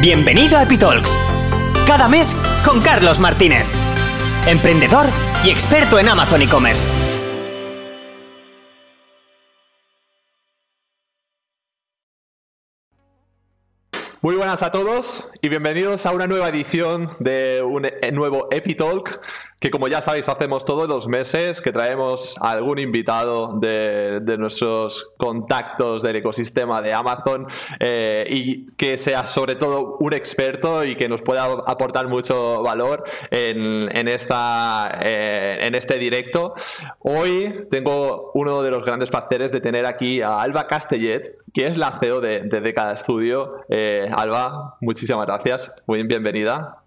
Bienvenido a Epitalks. Cada mes con Carlos Martínez, emprendedor y experto en Amazon e-commerce. Muy buenas a todos y bienvenidos a una nueva edición de un eh, nuevo Epitalk que como ya sabéis hacemos todos los meses, que traemos algún invitado de, nuestros contactos del ecosistema de Amazon eh, y que sea sobre todo un experto y que nos pueda aportar mucho valor en, esta, eh, en este directo. Hoy tengo uno de los grandes placeres de tener aquí a Alba Castellet, que es la CEO de, de Decada Studio. Eh, Alba, muchísimas gracias. Muy bienvenida.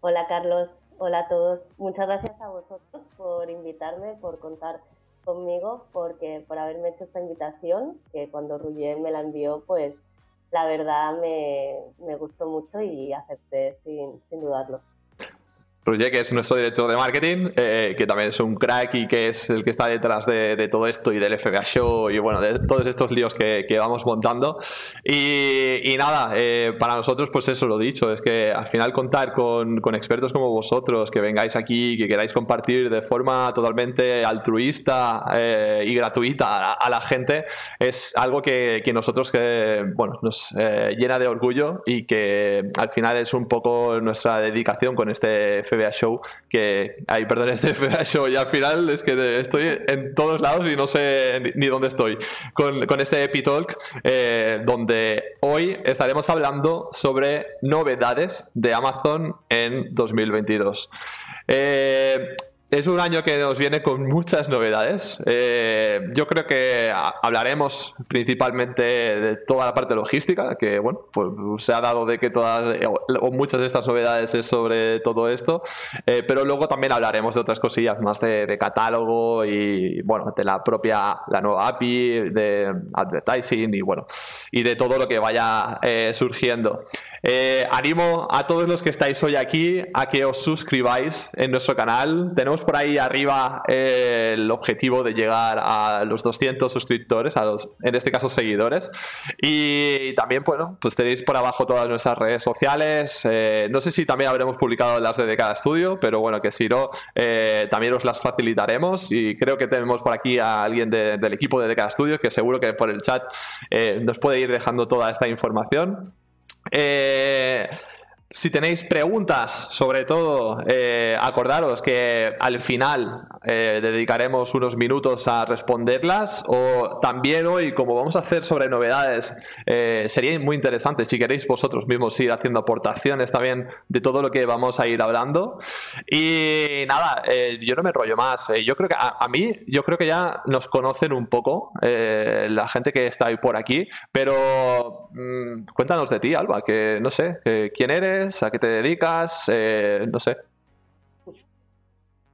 Hola Carlos, Hola a todos. Muchas gracias a vosotros por invitarme, por contar conmigo, porque por haberme hecho esta invitación, que cuando Ruggier me la envió, pues la verdad me, me gustó mucho y acepté sin, sin dudarlo. Roger, que es nuestro director de marketing, eh, que también es un crack y que es el que está detrás de, todo esto y del FBA Show y bueno, de todos estos líos que, vamos montando. Y, nada, eh, para nosotros, pues eso lo dicho, es que al final contar con, expertos como vosotros, que vengáis aquí, que queráis compartir de forma totalmente altruista eh, y gratuita a, la gente, es algo que, nosotros que, bueno, nos llena de orgullo y que al final es un poco nuestra dedicación con este FBA FBA Show, que, ay, perdón, este FBA Show, y al final es que estoy en todos lados y no sé ni, dónde estoy, con, este Epitalk, eh, donde hoy estaremos hablando sobre novedades de Amazon en 2022. Eh, es un año que nos viene con muchas novedades. Eh, yo creo que hablaremos principalmente de toda la parte logística, que bueno, pues se ha dado de que todas o muchas de estas novedades es sobre todo esto, eh, pero luego también hablaremos de otras cosillas más de, catálogo y bueno, de la propia, la nueva API, de advertising y bueno, y de todo lo que vaya eh, surgiendo. Eh, animo a todos los que estáis hoy aquí a que os suscribáis en nuestro canal. Tenemos por ahí arriba eh, el objetivo de llegar a los 200 suscriptores, a los, en este caso seguidores. Y también, bueno, pues tenéis por abajo todas nuestras redes sociales. Eh, no sé si también habremos publicado las de cada estudio, pero bueno, que si no, también os las facilitaremos. Y creo que tenemos por aquí a alguien del equipo de cada estudio que seguro que por el chat nos puede ir dejando toda esta información. Eh, si tenéis preguntas, sobre todo, eh, acordaros que al final eh, dedicaremos unos minutos a responderlas o también hoy, como vamos a hacer sobre novedades, eh, sería muy interesante si queréis vosotros mismos ir haciendo aportaciones también de todo lo que vamos a ir hablando. Y nada, yo no me rollo más. yo creo que a, mí, yo creo que ya nos conocen un poco la gente que está ahí por aquí, pero mm, cuéntanos de ti, Alba, que no sé, ¿quién eres? ¿A qué te dedicas? Eh, no sé.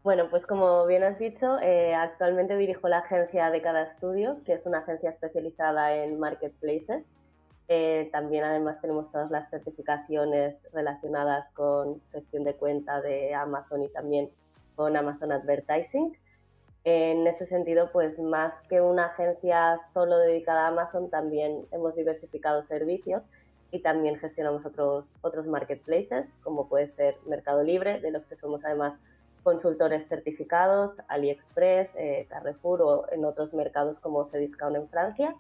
Bueno, pues como bien has dicho, eh, actualmente dirijo la agencia de cada estudio, que es una agencia especializada en marketplaces. Eh, también además tenemos todas las certificaciones relacionadas con gestión de cuenta de Amazon y también con Amazon Advertising. En ese sentido, pues más que una agencia solo dedicada a Amazon, también hemos diversificado servicios y también gestionamos otros, otros marketplaces, como puede ser Mercado Libre, de los que somos además consultores certificados, AliExpress, eh, Carrefour o en otros mercados como Cdiscount en Francia.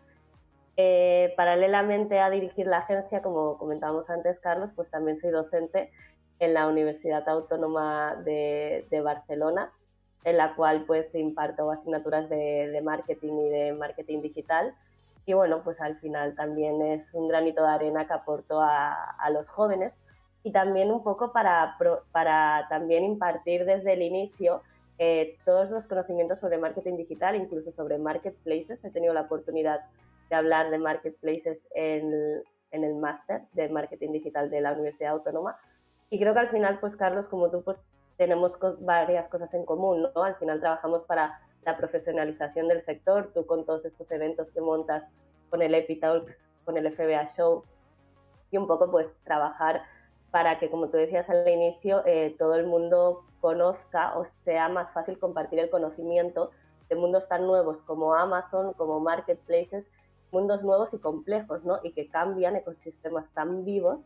Eh, paralelamente a dirigir la agencia, como comentábamos antes, Carlos, pues también soy docente en la Universidad Autónoma de, de Barcelona, en la cual pues imparto asignaturas de, de marketing y de marketing digital y bueno, pues al final también es un granito de arena que aporto a, los jóvenes y también un poco para, para también impartir desde el inicio eh, todos los conocimientos sobre marketing digital, incluso sobre marketplaces. He tenido la oportunidad de hablar de marketplaces en, en el máster de marketing digital de la Universidad Autónoma. Y creo que al final, pues Carlos, como tú, pues tenemos varias cosas en común, ¿no? Al final trabajamos para la profesionalización del sector, tú con todos estos eventos que montas con el Epitalk, con el FBA Show, y un poco pues trabajar para que, como tú decías al inicio, eh, todo el mundo conozca o sea más fácil compartir el conocimiento de mundos tan nuevos como Amazon, como marketplaces, mundos nuevos y complejos, ¿no? Y que cambian ecosistemas tan vivos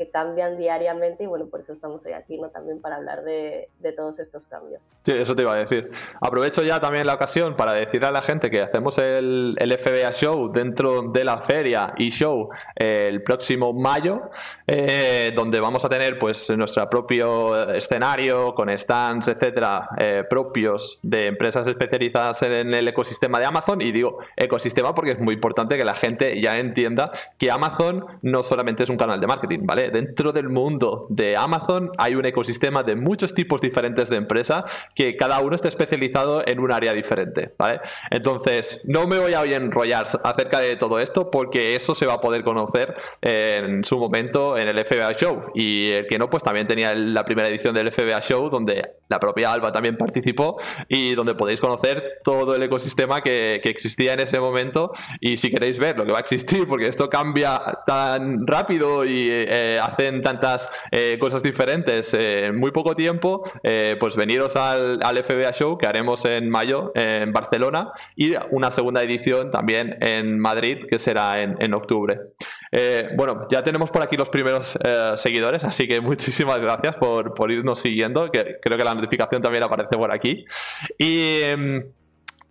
que cambian diariamente y bueno, por eso estamos hoy aquí, ¿no? También para hablar de, todos estos cambios. Sí, eso te iba a decir. Aprovecho ya también la ocasión para decirle a la gente que hacemos el, FBA Show dentro de la feria y show eh, el próximo mayo, eh, donde vamos a tener pues nuestro propio escenario con stands, etcétera, eh, propios de empresas especializadas en el ecosistema de Amazon. Y digo ecosistema porque es muy importante que la gente ya entienda que Amazon no solamente es un canal de marketing, ¿vale? Dentro del mundo de Amazon hay un ecosistema de muchos tipos diferentes de empresa que cada uno está especializado en un área diferente, ¿vale? Entonces, no me voy a enrollar acerca de todo esto porque eso se va a poder conocer en su momento en el FBA Show. Y el que no, pues también tenía la primera edición del FBA Show donde la propia Alba también participó y donde podéis conocer todo el ecosistema que, existía en ese momento y si queréis ver lo que va a existir, porque esto cambia tan rápido y eh, hacen tantas eh, cosas diferentes en muy poco tiempo, eh, pues veniros al, FBA Show que haremos en mayo en Barcelona y una segunda edición también en Madrid que será en, octubre. Eh, bueno, ya tenemos por aquí los primeros seguidores, así que muchísimas gracias por, por irnos siguiendo, que creo que la notificación también aparece por aquí. Y...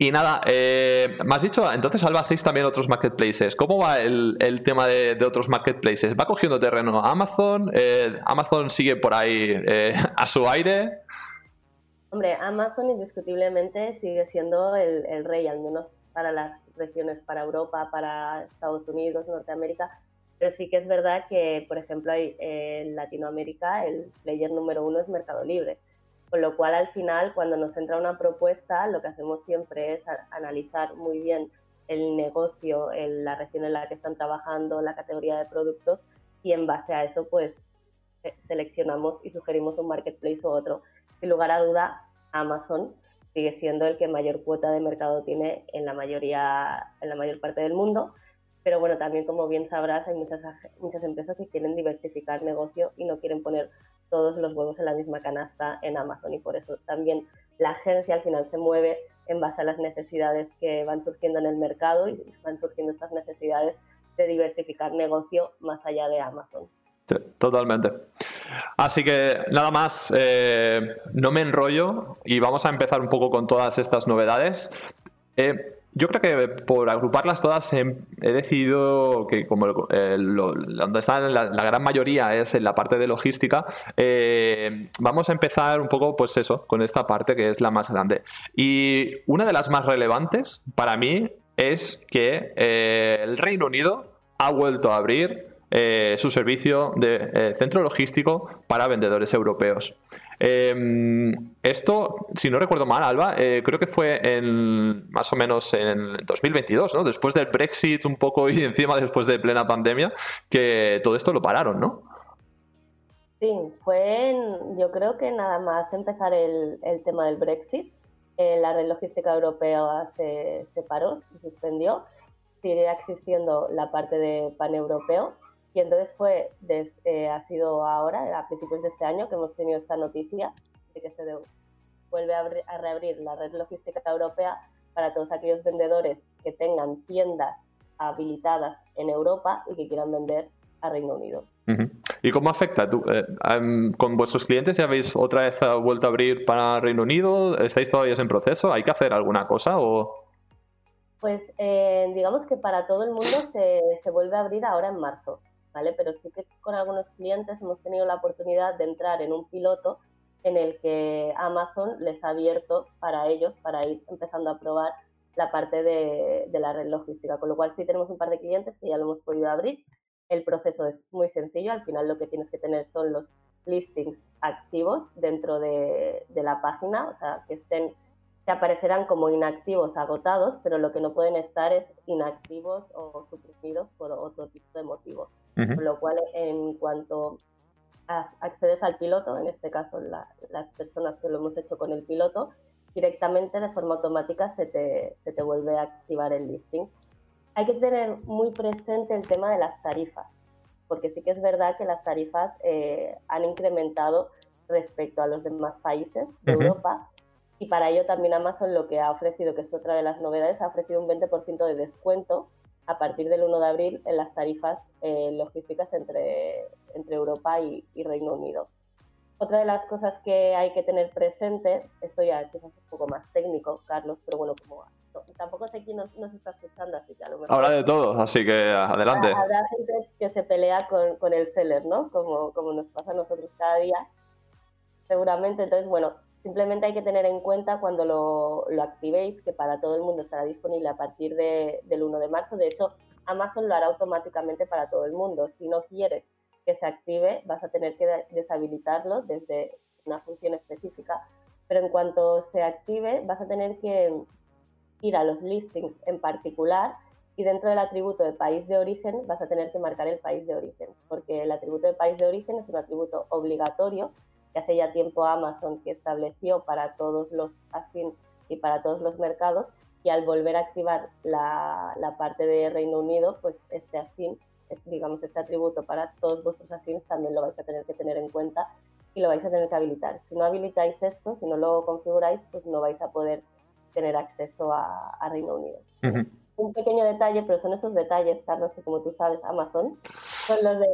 Y nada, eh, me has dicho, entonces Alba hacéis también otros marketplaces. ¿Cómo va el, tema de, otros marketplaces? ¿Va cogiendo terreno Amazon? Eh, ¿Amazon sigue por ahí eh, a su aire? Hombre, Amazon indiscutiblemente sigue siendo el, rey, al menos para las regiones, para Europa, para Estados Unidos, Norteamérica. Pero sí que es verdad que, por ejemplo, en Latinoamérica el player número uno es Mercado Libre. Con lo cual, al final, cuando nos entra una propuesta, lo que hacemos siempre es analizar muy bien el negocio, la región en la que están trabajando, la categoría de productos y en base a eso, pues seleccionamos y sugerimos un marketplace u otro. Sin lugar a duda, Amazon sigue siendo el que mayor cuota de mercado tiene en la mayoría, en la mayor parte del mundo. Pero bueno, también como bien sabrás, hay muchas, muchas empresas que quieren diversificar negocio y no quieren poner todos los huevos en la misma canasta en Amazon y por eso también la agencia al final se mueve en base a las necesidades que van surgiendo en el mercado y van surgiendo estas necesidades de diversificar negocio más allá de Amazon. Sí, totalmente. Así que nada más, eh, no me enrollo y vamos a empezar un poco con todas estas novedades. Eh, yo creo que por agruparlas todas he, decidido que como donde está la, gran mayoría es en la parte de logística, eh, vamos a empezar un poco pues eso, con esta parte que es la más grande. Y una de las más relevantes para mí es que eh, el Reino Unido ha vuelto a abrir eh, su servicio de centro logístico para vendedores europeos. Em, esto, si no recuerdo mal, Alba, eh, creo que fue en más o menos en 2022, ¿no? Después del Brexit un poco y encima después de plena pandemia, que todo esto lo pararon, ¿no? Sí, fue yo creo que nada más empezar el, tema del Brexit, eh, la red logística europea se, se paró, se suspendió, sigue existiendo la parte de paneuropeo, y entonces fue, eh, ha sido ahora, a principios de este año, que hemos tenido esta noticia de que se vuelve a, reabrir la red logística europea para todos aquellos vendedores que tengan tiendas habilitadas en Europa y que quieran vender a Reino Unido. ¿Y cómo afecta? Eh, em, ¿Con vuestros clientes ya habéis otra vez vuelto a abrir para Reino Unido? ¿Estáis todavía en proceso? ¿Hay que hacer alguna cosa o...? Pues eh, digamos que para todo el mundo se, se vuelve a abrir ahora en marzo. ¿Vale? Pero sí que con algunos clientes hemos tenido la oportunidad de entrar en un piloto en el que Amazon les ha abierto para ellos, para ir empezando a probar la parte de, la red logística. Con lo cual sí tenemos un par de clientes que ya lo hemos podido abrir. El proceso es muy sencillo, al final lo que tienes que tener son los listings activos dentro de, de la página, o sea, que estén que aparecerán como inactivos agotados, pero lo que no pueden estar es inactivos o suprimidos por otro tipo de motivos. Con lo cual, en cuanto accedes al piloto, en este caso las personas que lo hemos hecho con el piloto, directamente de forma automática se te, se te vuelve a activar el listing. Hay que tener muy presente el tema de las tarifas, porque sí que es verdad que las tarifas eh, han incrementado respecto a los demás países de Europa y para ello también Amazon lo que ha ofrecido, que es otra de las novedades, ha ofrecido un 20% de descuento a partir del 1 de abril en las tarifas eh, logísticas entre, entre Europa y, Reino Unido. Otra de las cosas que hay que tener presente, esto ya quizás es un poco más técnico, Carlos, pero bueno, como tampoco sé quién nos, está escuchando, así que a lo mejor... Habrá de todo, así que adelante. Habrá gente que se pelea con, con el seller, ¿no? Como, como nos pasa a nosotros cada día, seguramente. Entonces, bueno, Simplemente hay que tener en cuenta cuando lo, lo activéis que para todo el mundo estará disponible a partir de, del 1 de marzo. De hecho, Amazon lo hará automáticamente para todo el mundo. Si no quieres que se active, vas a tener que deshabilitarlo desde una función específica. Pero en cuanto se active, vas a tener que ir a los listings en particular y dentro del atributo de país de origen vas a tener que marcar el país de origen, porque el atributo de país de origen es un atributo obligatorio que hace ya tiempo Amazon que estableció para todos los ASIN y para todos los mercados y al volver a activar la, la parte de Reino Unido, pues este ASIN, digamos este atributo para todos vuestros ASINs también lo vais a tener que tener en cuenta y lo vais a tener que habilitar. Si no habilitáis esto, si no lo configuráis, pues no vais a poder tener acceso a, Reino Unido. Un pequeño detalle, pero son esos detalles, Carlos, que como tú sabes, Amazon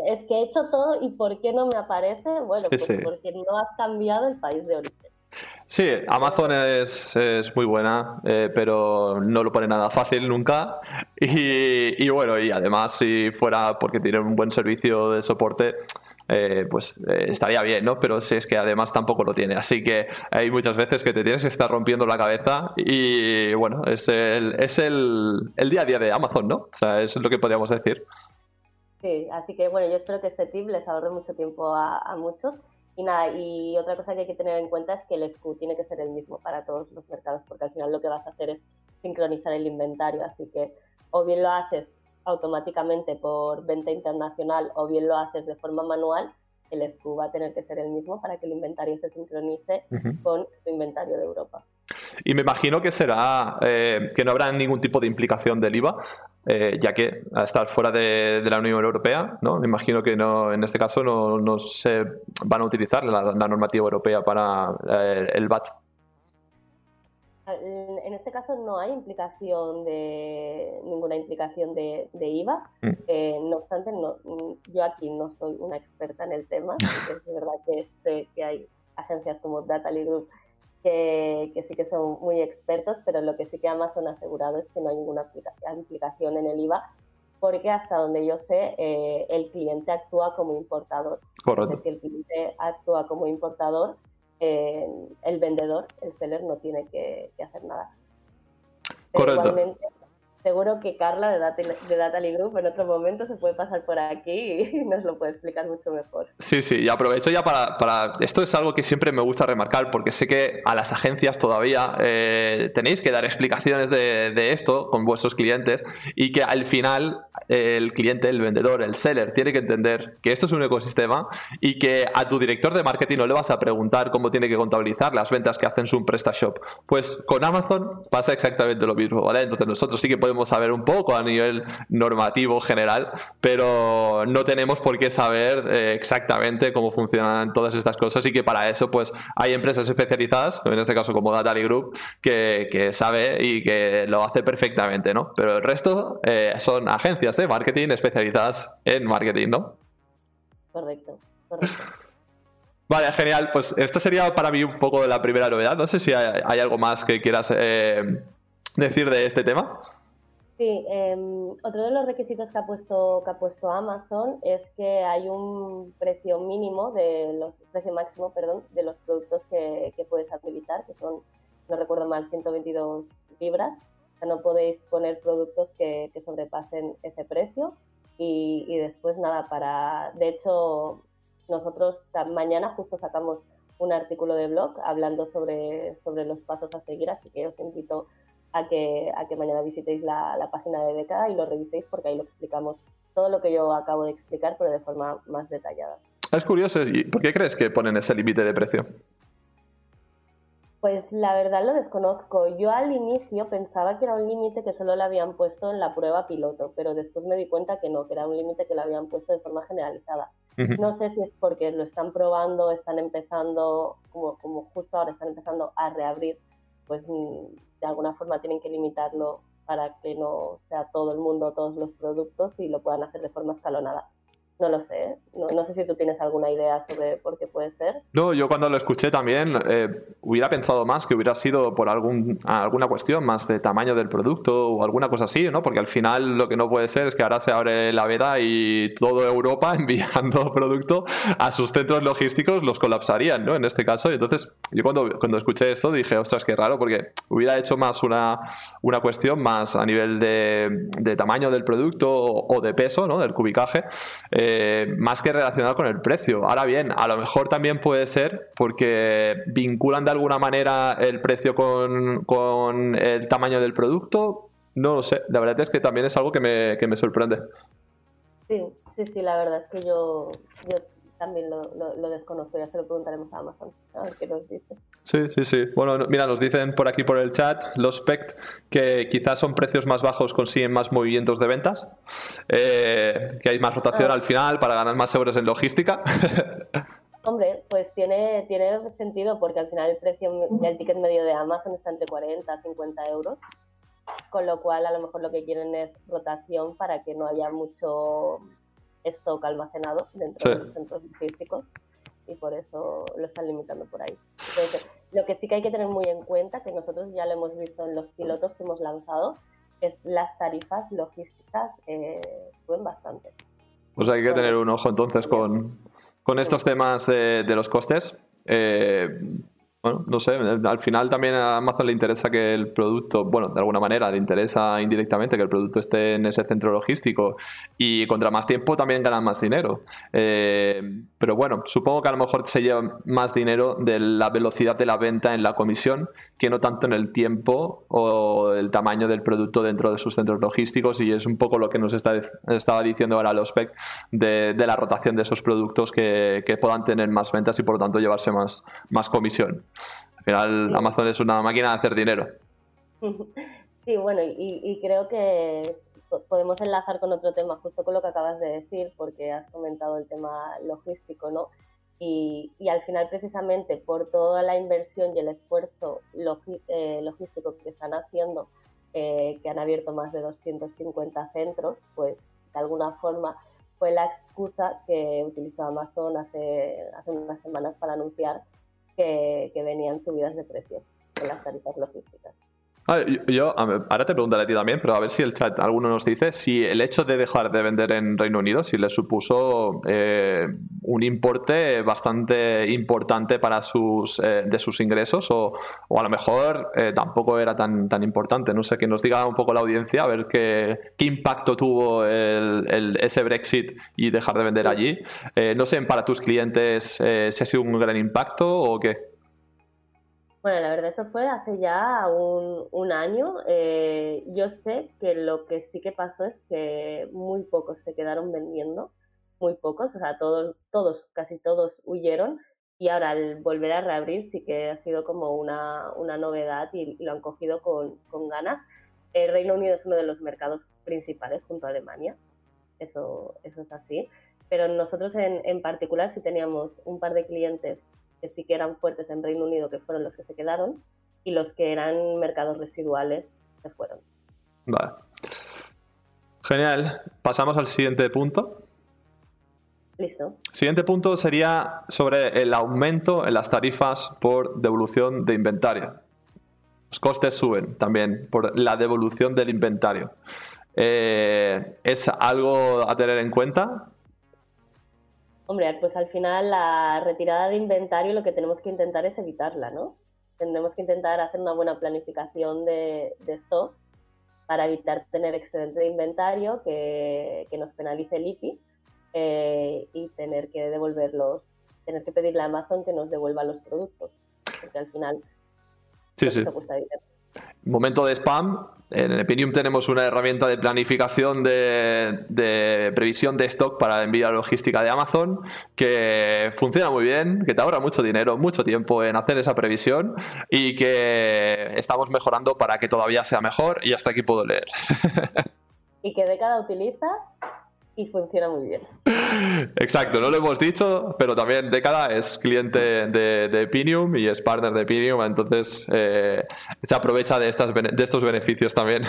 es que he hecho todo y ¿por qué no me aparece? Bueno, pues porque no has cambiado el país de origen. Sí, Amazon es, muy buena, eh, pero no lo pone nada fácil nunca. Y, bueno, y además si fuera porque tiene un buen servicio de soporte, eh, pues eh, estaría bien, ¿no? Pero si es que además tampoco lo tiene. Así que hay muchas veces que te tienes que estar rompiendo la cabeza y bueno, es el, es el, el día a día de Amazon, ¿no? O sea, es lo que podríamos decir. Sí, así que bueno, yo espero que este tip les ahorre mucho tiempo a, muchos. Y nada, y otra cosa que hay que tener en cuenta es que el SKU tiene que ser el mismo para todos los mercados, porque al final lo que vas a hacer es sincronizar el inventario. Así que o bien lo haces automáticamente por venta internacional o bien lo haces de forma manual, el SKU va a tener que ser el mismo para que el inventario se sincronice con su inventario de Europa. Y me imagino que será eh, que no habrá ningún tipo de implicación del IVA, eh, ya que al estar fuera de, la Unión Europea, ¿no? Me imagino que no, en este caso no, se van a utilizar la, normativa europea para eh, el VAT. En este caso no hay implicación de ninguna implicación de, IVA. Mm. no obstante, yo aquí no soy una experta en el tema. es verdad que sé que hay agencias como Dataly Group que, sí que son muy expertos, pero lo que sí que Amazon ha asegurado es que no hay ninguna implicación en el IVA, porque hasta donde yo sé, eh, el cliente actúa como importador. Correcto. que el cliente actúa como importador, eh, el vendedor, el seller, no tiene que, hacer nada. Correcto seguro que Carla de, Data, de Datally Group en otro momento se puede pasar por aquí y nos lo puede explicar mucho mejor. Sí, sí, y aprovecho ya para, Esto es algo que siempre me gusta remarcar porque sé que a las agencias todavía eh, tenéis que dar explicaciones de, esto con vuestros clientes y que al final el cliente, el vendedor, el seller tiene que entender que esto es un ecosistema y que a tu director de marketing no le vas a preguntar cómo tiene que contabilizar las ventas que hacen su PrestaShop. Pues con Amazon pasa exactamente lo mismo, ¿vale? Entonces nosotros sí que podemos saber un poco a nivel normativo general, pero no tenemos por qué saber eh, exactamente cómo funcionan todas estas cosas y que para eso pues hay empresas especializadas, en este caso como Datally Group, que, que sabe y que lo hace perfectamente, ¿no? Pero el resto eh, son agencias de marketing especializadas en marketing, ¿no? Correcto, correcto. Vale, genial. Pues esta sería para mí un poco la primera novedad. No sé si hay, algo más que quieras eh, decir de este tema. Sí, em, otro de los requisitos que ha puesto que ha puesto Amazon es que hay un precio mínimo de los precio máximo, perdón, de los productos que, puedes habilitar, que son, no recuerdo mal, 122 libras. O sea, no podéis poner productos que, sobrepasen ese precio y, después nada para, de hecho, nosotros mañana justo sacamos un artículo de blog hablando sobre sobre los pasos a seguir, así que os invito que, a que mañana visitéis la, la página de Década y lo reviséis porque ahí lo explicamos todo lo que yo acabo de explicar, pero de forma más detallada. Es curioso, ¿y por qué crees que ponen ese límite de precio? Pues la verdad lo desconozco. Yo al inicio pensaba que era un límite que solo le habían puesto en la prueba piloto, pero después me di cuenta que no, que era un límite que le habían puesto de forma generalizada. No sé si es porque lo están probando, están empezando, como, como justo ahora están empezando a reabrir pues mm, de alguna forma tienen que limitarlo para que no sea todo el mundo todos los productos y lo puedan hacer de forma escalonada. No lo sé. ¿eh? No, sé si tú tienes alguna idea sobre por qué puede ser. No, yo cuando lo escuché también eh, hubiera pensado más que hubiera sido por algún, alguna cuestión más de tamaño del producto o alguna cosa así, ¿no? Porque al final lo que no puede ser es que ahora se abre la veda y toda Europa enviando producto a sus centros logísticos los colapsarían, ¿no? En este caso. Y entonces yo cuando, cuando escuché esto dije, ostras, qué raro, porque hubiera hecho más una, una cuestión más a nivel de, de tamaño del producto o, de peso, ¿no? Del cubicaje. Eh, más que relacionado con el precio. Ahora bien, a lo mejor también puede ser porque vinculan de alguna manera el precio con, el tamaño del producto. No lo sé, la verdad es que también es algo que me, que me sorprende. Sí, sí, sí, la verdad es que yo también lo, lo, desconozco, ya se lo preguntaremos a Amazon, a ver qué nos dice. Sí, sí, sí. Bueno, mira, nos dicen por aquí por el chat los PECT que quizás son precios más bajos, consiguen más movimientos de ventas, eh, que hay más rotación ah. al final para ganar más euros en logística. Hombre, pues tiene, tiene sentido porque al final el precio del ticket medio de Amazon está entre 40 a 50 euros, con lo cual a lo mejor lo que quieren es rotación para que no haya mucho stock almacenado dentro de los centros logísticos y por eso lo están limitando por ahí. lo que sí que hay que tener muy en cuenta, que nosotros ya lo hemos visto en los pilotos que hemos lanzado, es las tarifas logísticas eh, suben bastante. Pues hay que tener un ojo entonces con, con estos temas de, de los costes. Eh, bueno, no sé, al final también a Amazon le interesa que el producto, bueno, de alguna manera le interesa indirectamente que el producto esté en ese centro logístico y contra más tiempo también ganan más dinero. Eh, pero bueno, supongo que a lo mejor se lleva más dinero de la velocidad de la venta en la comisión que no tanto en el tiempo o el tamaño del producto dentro de sus centros logísticos y es un poco lo que nos está, estaba diciendo ahora los PEC de, la rotación de esos productos que, puedan tener más ventas y por lo tanto llevarse más comisión. Al final, Amazon es una máquina de hacer dinero. Sí, bueno, y, creo que podemos enlazar con otro tema, justo con lo que acabas de decir, porque has comentado el tema logístico, ¿no? Y, al final, precisamente por toda la inversión y el esfuerzo eh, logístico que están haciendo, eh, que han abierto más de 250 centros, pues de alguna forma fue la excusa que utilizó Amazon hace, hace unas semanas para anunciar que, venían subidas de precios en las tarifas logísticas. Ah, yo, ahora te preguntaré a ti también, pero a ver si el chat alguno nos dice si el hecho de dejar de vender en Reino Unido, si le supuso eh, un importe bastante importante para sus eh, de sus ingresos o, a lo mejor eh, tampoco era tan, tan importante. No sé, que nos diga un poco la audiencia a ver qué, qué impacto tuvo el, ese Brexit y dejar de vender allí. no sé, para tus clientes si ha sido un gran impacto o qué. Bueno, la verdad eso fue hace ya un, año. Eh, yo sé que lo que sí que pasó es que muy pocos se quedaron vendiendo, muy pocos, o sea, todos, todos, casi todos huyeron y ahora al volver a reabrir sí que ha sido como una, novedad y, lo han cogido con, ganas. El Reino Unido es uno de los mercados principales junto a Alemania, eso, eso es así, pero nosotros en, en particular sí teníamos un par de clientes que sí que eran fuertes en Reino Unido, que fueron los que se quedaron, y los que eran mercados residuales se fueron. Vale. Genial. Pasamos al siguiente punto. Listo. Siguiente punto sería sobre el aumento en las tarifas por devolución de inventario. Los costes suben también por la devolución del inventario. Eh, ¿Es algo a tener en cuenta? Hombre, pues al final la retirada de inventario lo que tenemos que intentar es evitarla, ¿no? Tenemos que intentar hacer una buena planificación de, de stock para evitar tener excedente de inventario que, nos penalice el IPI eh, y tener que devolverlos, tener que pedirle a Amazon que nos devuelva los productos, porque al final sí, sí. cuesta dinero. Momento de spam. En Epinium tenemos una herramienta de planificación de, previsión de stock para envío logística de Amazon que funciona muy bien, que te ahorra mucho dinero, mucho tiempo en hacer esa previsión y que estamos mejorando para que todavía sea mejor y hasta aquí puedo leer. ¿Y qué década utilizas? Y funciona muy bien. Exacto, no lo hemos dicho, pero también Década es cliente de, de Pinium y es partner de Pinium, entonces eh, se aprovecha de, estas, de estos beneficios también.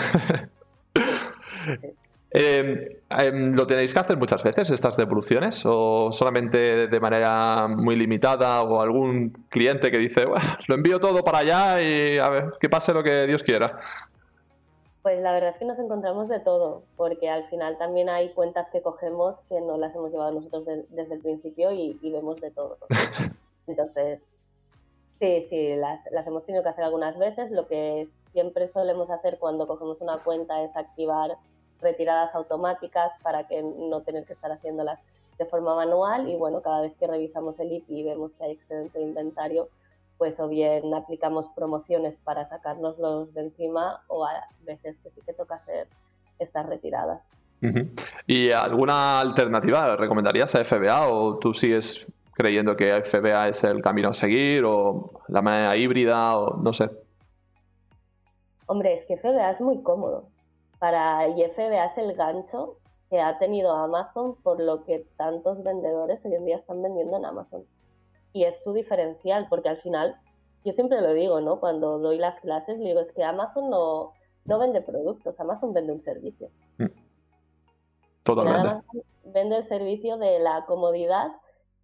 Em, em, ¿Lo tenéis que hacer muchas veces estas devoluciones o solamente de manera muy limitada o algún cliente que dice, lo envío todo para allá y a ver, que pase lo que Dios quiera? Pues la verdad es que nos encontramos de todo, porque al final también hay cuentas que cogemos que no las hemos llevado nosotros desde el principio y, vemos de todo. Entonces, sí, sí, las, las hemos tenido que hacer algunas veces. Lo que siempre solemos hacer cuando cogemos una cuenta es activar retiradas automáticas para que no tener que estar haciéndolas de forma manual y bueno, cada vez que revisamos el IP y vemos que hay excedente de inventario, pues o bien aplicamos promociones para sacárnoslos de encima o a veces que sí que toca hacer estas retiradas. ¿Y alguna alternativa recomendarías a FBA o tú sigues creyendo que FBA es el camino a seguir o la manera híbrida o no sé? Hombre, es que FBA es muy cómodo. Para IFBA es el gancho que ha tenido Amazon por lo que tantos vendedores hoy en día están vendiendo en Amazon y es su diferencial, porque al final, yo siempre lo digo, ¿no? Cuando doy las clases, digo, es que Amazon no, no vende productos, Amazon vende un servicio. Mm. Totalmente. vende el servicio de la comodidad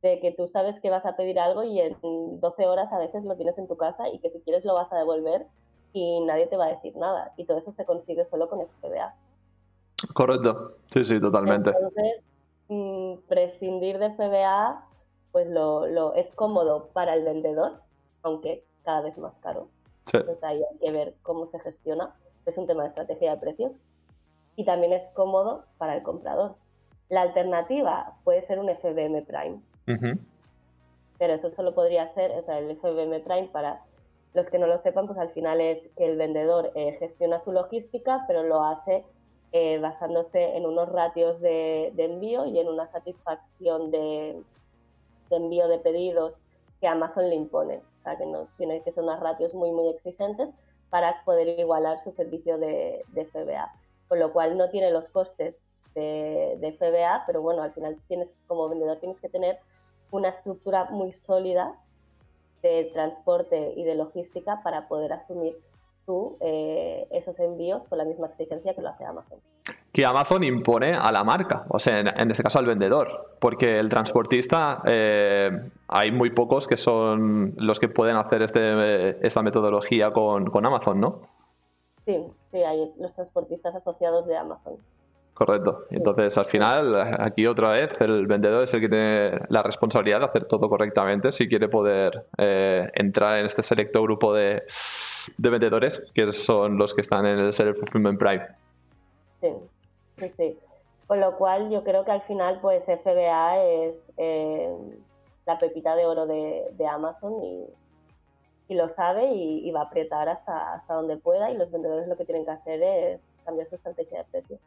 de que tú sabes que vas a pedir algo y en 12 horas a veces lo tienes en tu casa y que si quieres lo vas a devolver y nadie te va a decir nada. Y todo eso se consigue solo con FBA. Correcto, sí, sí, totalmente. Entonces, mm, prescindir de FBA pues lo, lo, es cómodo para el vendedor, aunque cada vez más caro. Entonces ahí hay que ver cómo se gestiona. Es un tema de estrategia de precios. Y también es cómodo para el comprador. La alternativa puede ser un FBM Prime. Pero eso solo podría ser, o sea, el FBM Prime para los que no lo sepan, pues al final es que el vendedor eh, gestiona su logística, pero lo hace eh, basándose en unos ratios de, de envío y en una satisfacción de, de envío de pedidos que Amazon le impone. O sea, que no tiene que ser unas ratios muy, muy exigentes para poder igualar su servicio de, FBA. Con lo cual no tiene los costes de, FBA, pero bueno, al final tienes, como vendedor tienes que tener una estructura muy sólida de transporte y de logística para poder asumir tú eh, esos envíos con la misma exigencia que lo hace Amazon que Amazon impone a la marca, o sea, en, este caso al vendedor, porque el transportista eh, hay muy pocos que son los que pueden hacer este, esta metodología con, Amazon, ¿no? Sí, sí, hay los transportistas asociados de Amazon. Correcto. Entonces, al final, aquí otra vez, el vendedor es el que tiene la responsabilidad de hacer todo correctamente si quiere poder eh, entrar en este selecto grupo de, de vendedores que son los que están en el Seller Fulfillment Prime. Sí, Sí, sí. Con lo cual yo creo que al final pues FBA es eh, la pepita de oro de, Amazon y, lo sabe y, va a apretar hasta, hasta donde pueda y los vendedores lo que tienen que hacer es cambiar su estrategia de precio.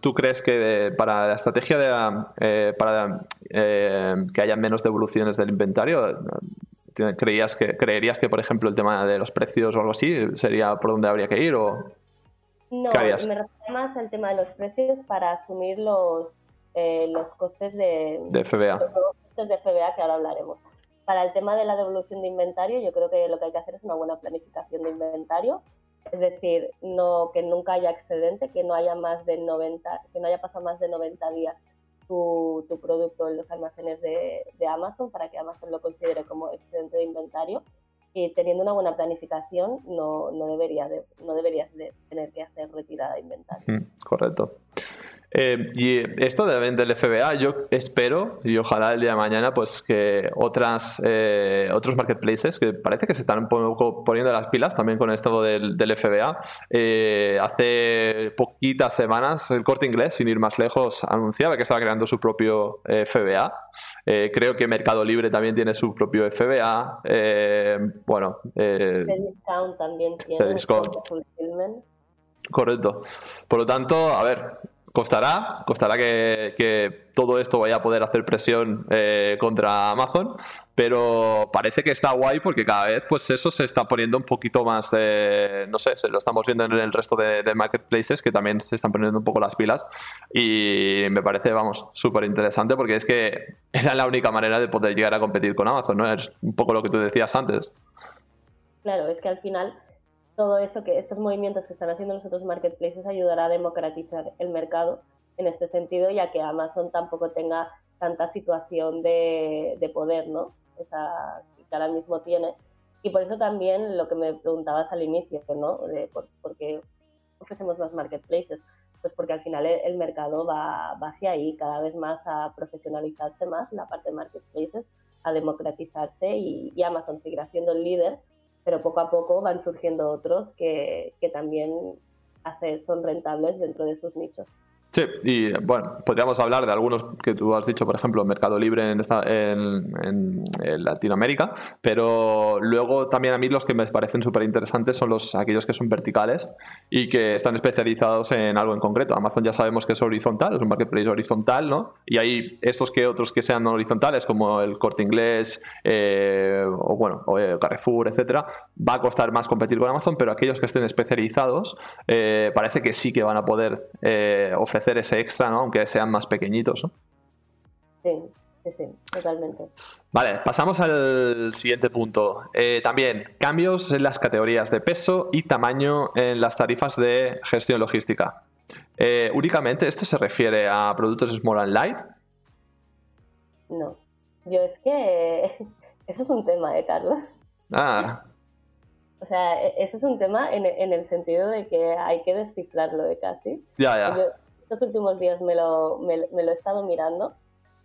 ¿Tú crees que para la estrategia de, eh, para eh, que haya menos devoluciones del inventario, creías que, creerías que, por ejemplo, el tema de los precios o algo así sería por donde habría que ir? O... No, me refiero más al tema de los precios para asumir los, eh, los costes de, de FBA. Los costes de FBA que ahora hablaremos. Para el tema de la devolución de inventario, yo creo que lo que hay que hacer es una buena planificación de inventario, es decir, no que nunca haya excedente, que no haya más de 90, que no haya pasado más de 90 días tu, tu producto en los almacenes de, de Amazon para que Amazon lo considere como excedente de inventario y teniendo una buena planificación no, no, debería de, no deberías de tener que hacer retirada de inventario. Mm, correcto. Eh, y esto de, del FBA, yo espero, y ojalá el día de mañana, pues que otras, eh, otros marketplaces, que parece que se están un poco poniendo las pilas también con esto del, del FBA. Eh, hace poquitas semanas, el corte inglés, sin ir más lejos, anunciaba que estaba creando su propio FBA. creo que Mercado Libre también tiene su propio FBA. bueno, Discount también tiene. Correcto. Por lo tanto, a ver, costará, costará que, todo esto vaya a poder hacer presión eh, contra Amazon, pero parece que está guay porque cada vez pues eso se está poniendo un poquito más, no sé, se lo estamos viendo en el resto de, marketplaces que también se están poniendo un poco las pilas y me parece, vamos, súper interesante porque es que era la única manera de poder llegar a competir con Amazon, ¿no? Es un poco lo que tú decías antes. Claro, es que al final todo eso que estos movimientos que están haciendo los otros marketplaces ayudará a democratizar el mercado en este sentido, ya que Amazon tampoco tenga tanta situación de, poder, ¿no? Esa que ahora mismo tiene. Y por eso también lo que me preguntabas al inicio, ¿no? De por, qué ofrecemos más marketplaces. Pues porque al final el, mercado va, va, hacia ahí, cada vez más a profesionalizarse más la parte de marketplaces, a democratizarse y, y Amazon seguirá siendo el líder pero poco a poco van surgiendo otros que, que también hace, son rentables dentro de sus nichos. Sí, y bueno, podríamos hablar de algunos que tú has dicho, por ejemplo, Mercado Libre en, esta, en, Latinoamérica, pero luego también a mí los que me parecen súper interesantes son los aquellos que son verticales y que están especializados en algo en concreto. Amazon ya sabemos que es horizontal, es un marketplace horizontal, ¿no? Y hay estos que otros que sean horizontales, como el Corte Inglés eh, o bueno, o eh, Carrefour, etcétera, va a costar más competir con Amazon, pero aquellos que estén especializados eh, parece que sí que van a poder ofrecer hacer ese extra, ¿no? Aunque sean más pequeñitos, Sí, sí, sí, totalmente. Vale, pasamos al siguiente punto. Eh, también, cambios en las categorías de peso y tamaño en las tarifas de gestión logística. Eh, únicamente, ¿esto se refiere a productos Small and Light? No. Yo es que eso es un tema, ¿eh, Carlos? Ah. O sea, e, eso es un tema en, el sentido de que hay que descifrarlo de casi. Ya, ya estos últimos días me lo, me, lo he estado mirando.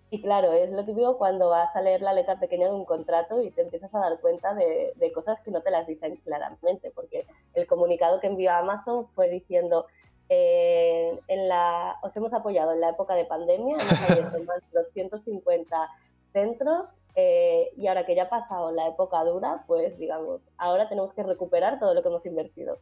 Y claro, es lo típico cuando vas a leer la letra pequeña de un contrato y te empiezas a dar cuenta de, de, cosas que no te las dicen claramente, porque el comunicado que envió Amazon fue diciendo, eh, en la, os hemos apoyado en la época de pandemia, hemos abierto más de 250 centros eh, y ahora que ya ha pasado la época dura, pues digamos, ahora tenemos que recuperar todo lo que hemos invertido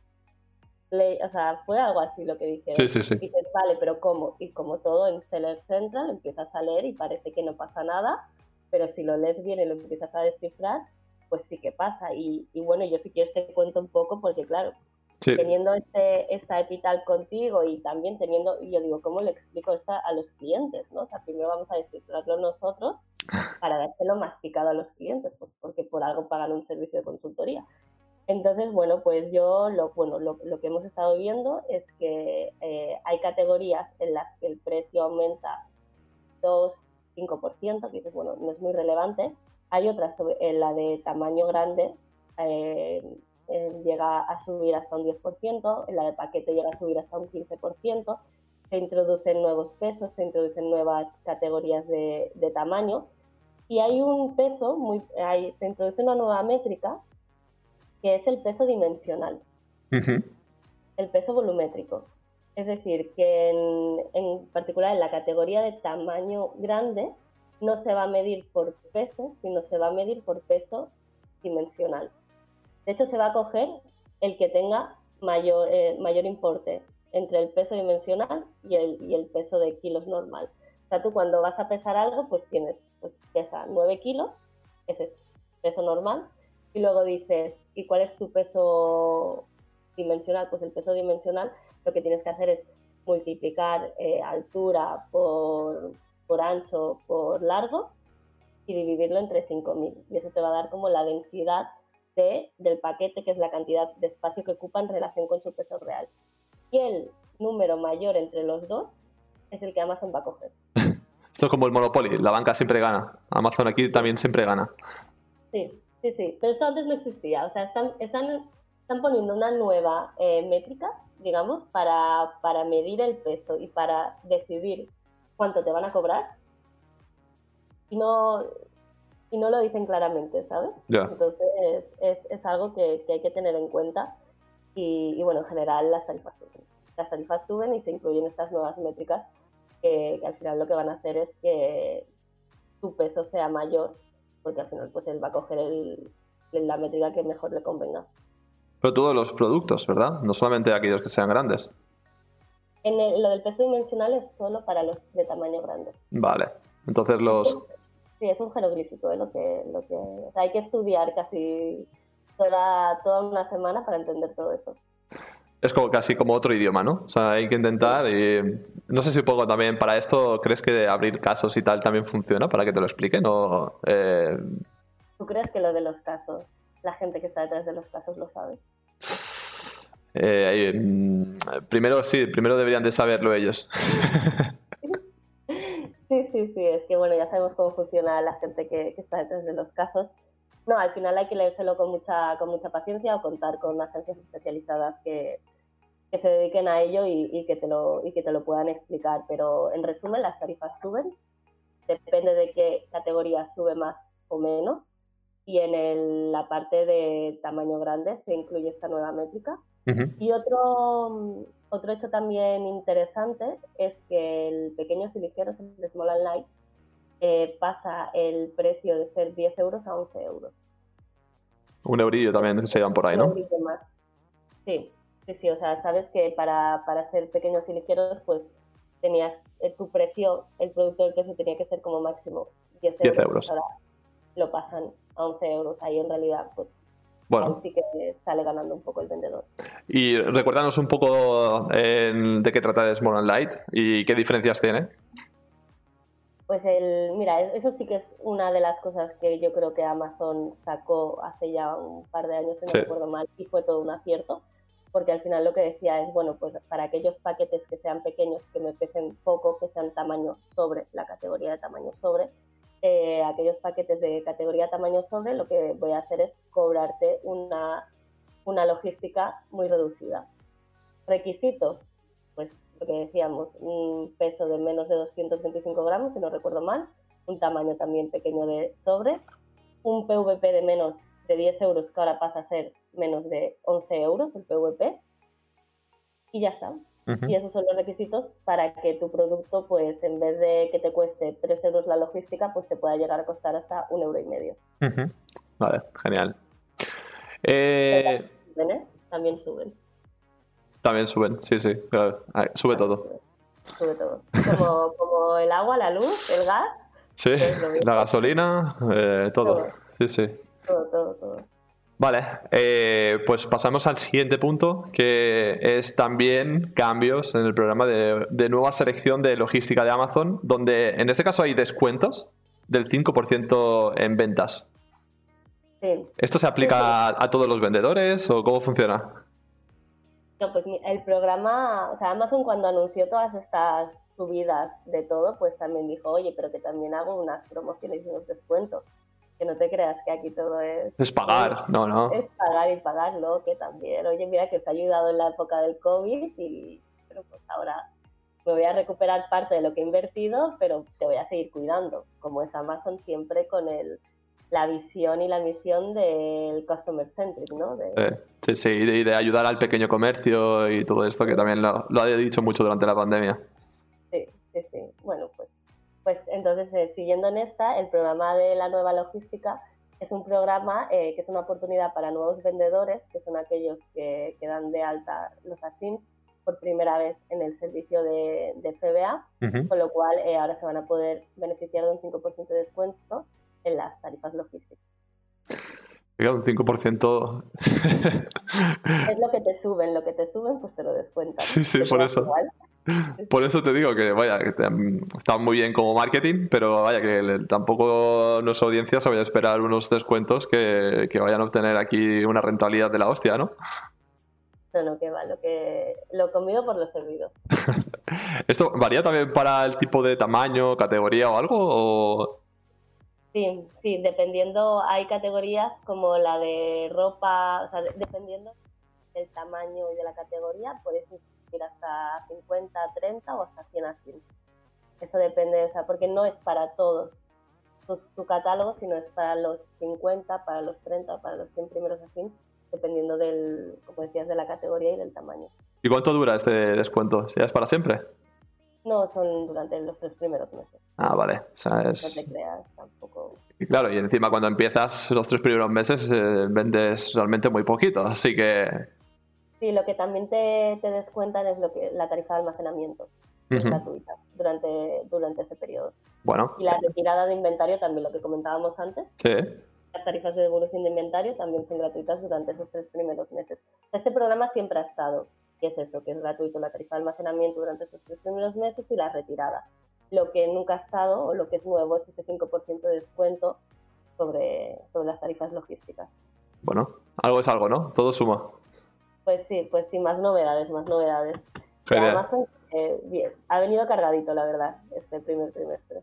o sea, fue algo así lo que dijeron. Sí, sí, sí. Y dices, vale, pero ¿cómo? Y como todo en Seller Central, empiezas a leer y parece que no pasa nada, pero si lo lees bien y lo empiezas a descifrar, pues sí que pasa. Y, y bueno, yo si quieres te cuento un poco, porque claro, teniendo este, esta epital contigo y también teniendo, yo digo, ¿cómo le explico esto a los clientes? ¿no? O sea, primero vamos a descifrarlo nosotros para dárselo masticado a los clientes, pues porque por algo pagan un servicio de consultoría. Entonces, bueno, pues yo lo, bueno, lo, que hemos estado viendo es que eh, hay categorías en las que el precio aumenta 2, 5%, que bueno, no es muy relevante. Hay otras, en la de tamaño grande, eh, eh, llega a subir hasta un 10%, en la de paquete llega a subir hasta un 15%, se introducen nuevos pesos, se introducen nuevas categorías de, tamaño y hay un peso, muy, hay, se introduce una nueva métrica que es el peso dimensional, el peso volumétrico. Es decir, que en, particular en la categoría de tamaño grande no se va a medir por peso, sino se va a medir por peso dimensional. De hecho, se va a coger el que tenga mayor, eh, mayor importe entre el peso dimensional y el, y el, peso de kilos normal. O sea, tú cuando vas a pesar algo, pues tienes, pues pesa 9 kilos, ese es peso normal, y luego dices, ¿y cuál es tu peso dimensional? Pues el peso dimensional lo que tienes que hacer es multiplicar eh, altura por, por ancho por largo y dividirlo entre 5.000. Y eso te va a dar como la densidad de, del paquete, que es la cantidad de espacio que ocupa en relación con su peso real. Y el número mayor entre los dos es el que Amazon va a coger. Esto es como el Monopoly, la banca siempre gana. Amazon aquí también siempre gana. Sí, Sí, sí, pero esto antes no existía. O sea, están, están, están poniendo una nueva eh, métrica, digamos, para, para medir el peso y para decidir cuánto te van a cobrar. Y no, y no lo dicen claramente, ¿sabes? Entonces es, es, algo que, que, hay que tener en cuenta. Y, y, bueno, en general las tarifas suben. Las tarifas suben y se incluyen estas nuevas métricas que, que al final lo que van a hacer es que tu peso sea mayor porque al final pues él va a coger el, la métrica que mejor le convenga. Pero todos los productos, ¿verdad? No solamente aquellos que sean grandes. En lo del peso dimensional es solo para los de tamaño grande. Vale. Entonces los... Sí, es un jeroglífico, ¿eh? lo que, lo que, hay que estudiar casi toda, toda una semana para entender todo eso. Es como casi como otro idioma, ¿no? O sea, hay que intentar y no sé si puedo también para esto, ¿crees que abrir casos y tal también funciona para que te lo expliquen o... Eh? ¿Tú crees que lo de los casos, la gente que está detrás de los casos lo sabe? Eh, mm, primero sí, primero deberían de saberlo ellos. Sí, sí, sí, es que bueno, ya sabemos cómo funciona la gente que, está detrás de los casos. No, al final hay que leérselo con mucha, con mucha paciencia o contar con agencias especializadas que, que se dediquen a ello y, que te lo, y que te lo puedan explicar. Pero en resumen, las tarifas suben, depende de qué categoría sube más o menos. Y en la parte de tamaño grande se incluye esta nueva métrica. Y otro, otro hecho también interesante es que el pequeño silicero, el Small and Light, eh, pasa el precio de ser 10 euros a 11 euros. Un eurillo también se llevan por ahí, ¿no? Un más. Sí, sí, sí, o sea, sabes que para, para ser pequeños y ligeros, pues tenías eh, tu precio, el producto del precio tenía que ser como máximo 10 euros. 10 euros. Ahora lo pasan a 11 euros. Ahí en realidad, pues bueno. sí que sale ganando un poco el vendedor. Y recuérdanos un poco de qué trata Small and Light y qué diferencias tiene. Pues el, mira, eso sí que es una de las cosas que yo creo que Amazon sacó hace ya un par de años, si no recuerdo mal, y fue todo un acierto porque al final lo que decía es, bueno, pues para aquellos paquetes que sean pequeños, que me pesen poco, que sean tamaño sobre, la categoría de tamaño sobre, eh, aquellos paquetes de categoría tamaño sobre, lo que voy a hacer es cobrarte una, una logística muy reducida. Requisitos, pues lo que decíamos, un peso de menos de 225 gramos, si no recuerdo mal, un tamaño también pequeño de sobre, un PVP de menos de 10 euros, que ahora pasa a ser menos de 11 euros el PVP, y ya está. Y esos son los requisitos para que tu producto, pues en vez de que te cueste 3 euros la logística, pues te pueda llegar a costar hasta un euro y medio. Vale, genial. Eh... También suben. También suben, sí, sí, sube todo. Sube todo. Como, como, el agua, la luz, el gas. Sí, la gasolina, eh, todo. Sí, sí. Todo, todo, todo. Vale, eh, pues pasamos al siguiente punto, que es también cambios en el programa de, nueva selección de logística de Amazon, donde en este caso hay descuentos del 5% en ventas. Sí. ¿Esto se aplica a, todos los vendedores o cómo funciona? No, pues el programa, o sea, Amazon cuando anunció todas estas subidas de todo, pues también dijo, oye, pero que también hago unas promociones y unos descuentos que no te creas que aquí todo es... Es pagar, no, no. Es pagar y pagarlo, que también, oye, mira que te ha ayudado en la época del COVID y pero pues ahora me voy a recuperar parte de lo que he invertido, pero te voy a seguir cuidando, como es Amazon siempre con el la visión y la misión del customer centric, ¿no? sí, sí, y de, ayudar al pequeño comercio y todo esto, que también lo, lo ha dicho mucho durante la pandemia. Sí, sí, sí. Bueno, pues pues entonces, eh, siguiendo en esta, el programa de la nueva logística es un programa eh, que es una oportunidad para nuevos vendedores, que son aquellos que, dan de alta los ASIN por primera vez en el servicio de, FBA, con lo cual eh, ahora se van a poder beneficiar de un 5% de descuento en las tarifas logísticas. un 5%. es lo que te suben, lo que te suben, pues te lo descuentan. Sí, sí, por eso. Por eso te digo que, vaya, que está muy bien como marketing, pero vaya, que tampoco nuestra audiencia se vaya a esperar unos descuentos que, vayan a obtener aquí una rentabilidad de la hostia, ¿no? No, no, que va, lo, que, lo comido por lo servido. ¿Esto varía también para el tipo de tamaño, categoría o algo? Sí, sí, dependiendo, hay categorías como la de ropa, o sea, dependiendo del tamaño y de la categoría, puedes hasta 50 a 30 o hasta 100 a 100. Eso depende, o sea, porque no es para todos tu, catálogo, sino es para los 50, para los 30, para los 100 primeros así, dependiendo del, como decías, de la categoría y del tamaño. ¿Y cuánto dura este descuento? ¿Es para siempre? No, son durante los tres primeros meses. Ah, vale. O sea, es... No te creas, tampoco... Y claro, y encima cuando empiezas los tres primeros meses eh, vendes realmente muy poquito, así que Sí, lo que también te, te descuentan es lo que la tarifa de almacenamiento, es gratuita durante, durante ese periodo. Bueno. Y la retirada de inventario también, lo que comentábamos antes. Sí. Las tarifas de devolución de inventario también son gratuitas durante esos tres primeros meses. Este programa siempre ha estado, que es eso, que es gratuito la tarifa de almacenamiento durante esos tres primeros meses y la retirada. Lo que nunca ha estado o lo que es nuevo es ese 5% de descuento sobre, sobre las tarifas logísticas. Bueno, algo es algo, ¿no? Todo suma. Pues sí, pues sí, más novedades, más novedades. Además, eh, bien, ha venido cargadito, la verdad, este primer trimestre.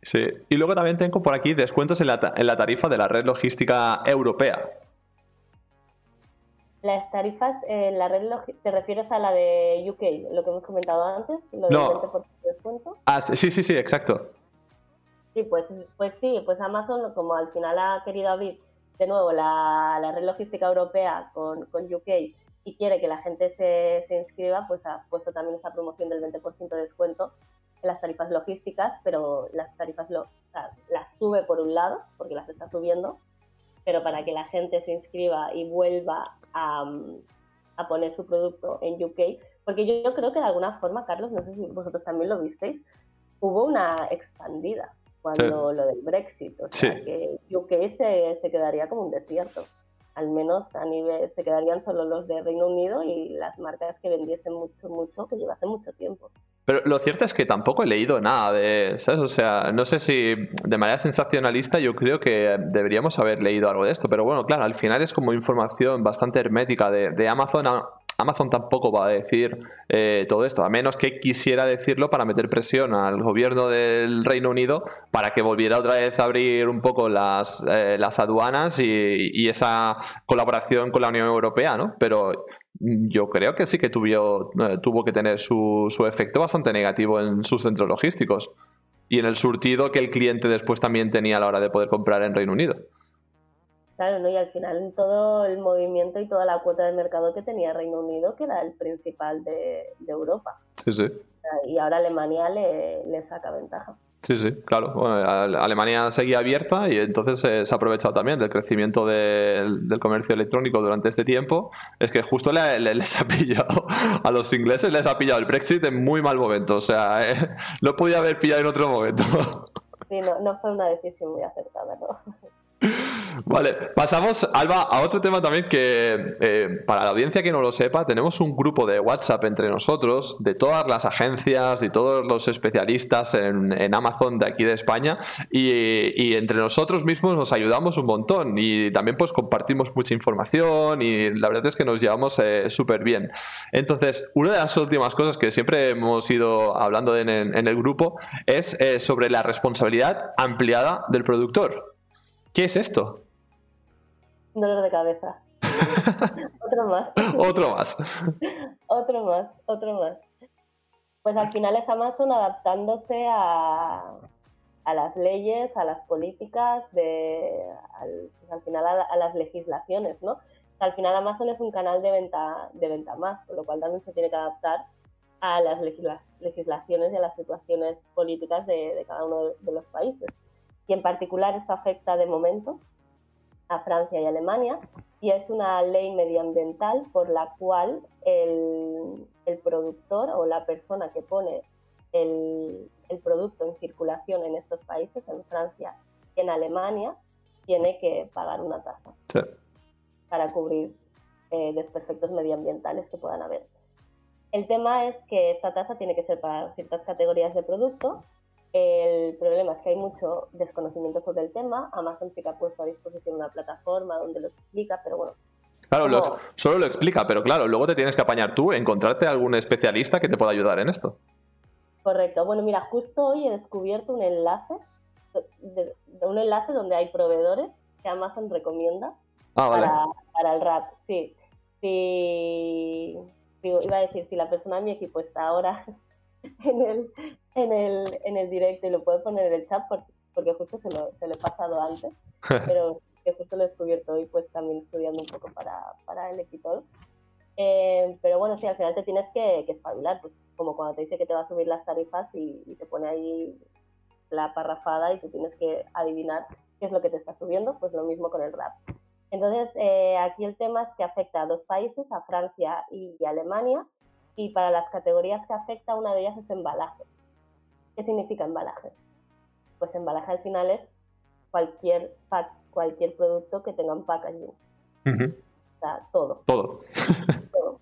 Sí, y luego también tengo por aquí descuentos en la, en la tarifa de la red logística europea. Las tarifas en la red ¿te refieres a la de UK, lo que hemos comentado antes? Lo del no. 20% de descuento. Ah, sí, sí, sí, exacto. Sí, pues, pues sí, pues Amazon como al final ha querido abrir de nuevo la, la red logística europea con, con UK y quiere que la gente se, se inscriba, pues ha puesto también esa promoción del 20% de descuento en las tarifas logísticas, pero las tarifas lo, o sea, las sube por un lado, porque las está subiendo, pero para que la gente se inscriba y vuelva a, a poner su producto en UK, porque yo, yo, creo que de alguna forma, Carlos, no sé si vosotros también lo visteis, hubo una expandida cuando sí. lo del Brexit, o sea sí. que UK se, se quedaría como un desierto al menos a nivel, se quedarían solo los de Reino Unido y las marcas que vendiesen mucho, mucho, que llevasen mucho tiempo. Pero lo cierto es que tampoco he leído nada de, ¿sabes? O sea, no sé si de manera sensacionalista yo creo que deberíamos haber leído algo de esto, pero bueno, claro, al final es como información bastante hermética de, de Amazon. Amazon tampoco va a decir eh, todo esto, a menos que quisiera decirlo para meter presión al gobierno del Reino Unido para que volviera otra vez a abrir un poco las, eh, las aduanas y, esa colaboración con la Unión Europea, ¿no? Pero yo creo que sí que tuvo, eh, tuvo que tener su, su efecto bastante negativo en sus centros logísticos y en el surtido que el cliente después también tenía a la hora de poder comprar en Reino Unido. Claro, ¿no? y al final en todo el movimiento y toda la cuota de mercado que tenía Reino Unido, que era el principal de, de Europa. Sí, sí. Y ahora Alemania le, le saca ventaja. Sí, sí, claro. Bueno, Alemania seguía abierta y entonces eh, se ha aprovechado también del crecimiento de, del comercio electrónico durante este tiempo. Es que justo le, le, les ha pillado a los ingleses, les ha pillado el Brexit en muy mal momento. O sea, eh, no podía haber pillado en otro momento. Sí, no, no fue una decisión muy acertada, ¿no? Vale, pasamos, Alba, a otro tema también que eh, para la audiencia que no lo sepa, tenemos un grupo de WhatsApp entre nosotros, de todas las agencias y todos los especialistas en, Amazon de aquí de España, y, entre nosotros mismos nos ayudamos un montón y también pues compartimos mucha información y la verdad es que nos llevamos eh, súper bien. Entonces, una de las últimas cosas que siempre hemos ido hablando en el grupo es eh, sobre la responsabilidad ampliada del productor. ¿Qué es esto? Dolor de cabeza. otro más. otro más. otro más, otro más. Pues al final es Amazon adaptándose a, a las leyes, a las políticas, de, al, pues al final a, a, las legislaciones, ¿no? Al final Amazon es un canal de venta, de venta más, con lo cual también se tiene que adaptar a las legisla legislaciones y a las situaciones políticas de, de cada uno de, de los países y en particular esto afecta de momento a Francia y Alemania y es una ley medioambiental por la cual el, el productor o la persona que pone el, el, producto en circulación en estos países, en Francia y en Alemania, tiene que pagar una tasa sí. para cubrir eh, desperfectos medioambientales que puedan haber. El tema es que esta tasa tiene que ser para ciertas categorías de producto el problema es que hay mucho desconocimiento sobre el tema. Amazon sí que ha puesto a disposición una plataforma donde lo explica, pero bueno. Claro, lo, solo lo explica, pero claro, luego te tienes que apañar tú, encontrarte algún especialista que te pueda ayudar en esto. Correcto. Bueno, mira, justo hoy he descubierto un enlace, de, de un enlace donde hay proveedores que Amazon recomienda ah, vale. para, para, el RAP. Sí. Si, si, iba a decir, si la persona de mi equipo está ahora en el, en el, en el directo y lo puedo poner en el chat porque, porque justo se lo, se lo he pasado antes, pero que justo lo he descubierto hoy pues también estudiando un poco para, para el equipo. Eh, pero bueno, sí, al final te tienes que, que espabilar, pues como cuando te dice que te va a subir las tarifas y, y te pone ahí la parrafada y tú tienes que adivinar qué es lo que te está subiendo, pues lo mismo con el rap. Entonces, eh, aquí el tema es que afecta a dos países, a Francia y a Alemania, y para las categorías que afecta, una de ellas es embalaje. ¿Qué significa embalaje? Pues embalaje al final es cualquier cualquier producto que tenga un packaging. O sea, todo. Todo. todo.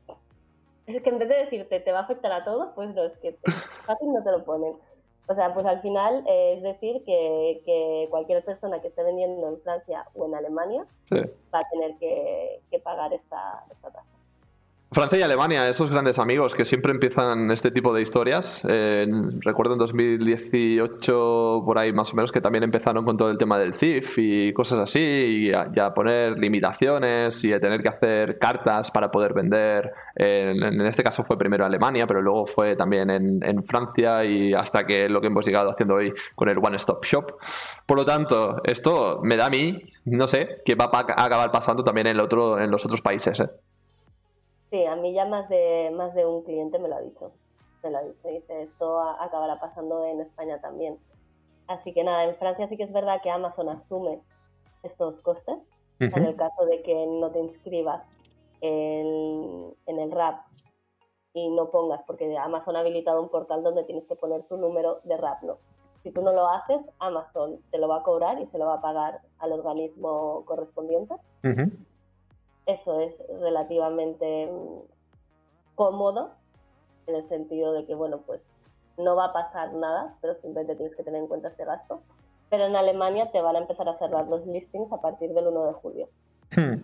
Es que en vez de decirte te va a afectar a todo, pues no, es que fácil no te lo ponen. O sea, pues al final eh, es decir que, que, cualquier persona que esté vendiendo en Francia o en Alemania va a tener que, que pagar esta, esta tasa. Francia y Alemania, esos grandes amigos que siempre empiezan este tipo de historias. Eh, recuerdo en 2018, por ahí más o menos, que también empezaron con todo el tema del CIF y cosas así, y a, poner limitaciones y a tener que hacer cartas para poder vender. en, este caso fue primero Alemania, pero luego fue también en, Francia y hasta que lo que hemos llegado haciendo hoy con el One Stop Shop. Por lo tanto, esto me da a mí, no sé, que va a acabar pasando también en, los otros países. ¿eh? Sí, a mí ya más de, más de un cliente me lo ha dicho. Me lo ha dicho. Dice, esto acabará pasando en España también. Así que nada, en Francia sí que es verdad que Amazon asume estos costes. En el caso de que no te inscribas en, en el RAP y no pongas, porque Amazon ha habilitado un portal donde tienes que poner tu número de RAP, ¿no? Si tú no lo haces, Amazon te lo va a cobrar y se lo va a pagar al organismo correspondiente eso es relativamente mm, cómodo en el sentido de que, bueno, pues no va a pasar nada, pero simplemente tienes que tener en cuenta este gasto. Pero en Alemania te van a empezar a cerrar los listings a partir del 1 de julio. Hmm.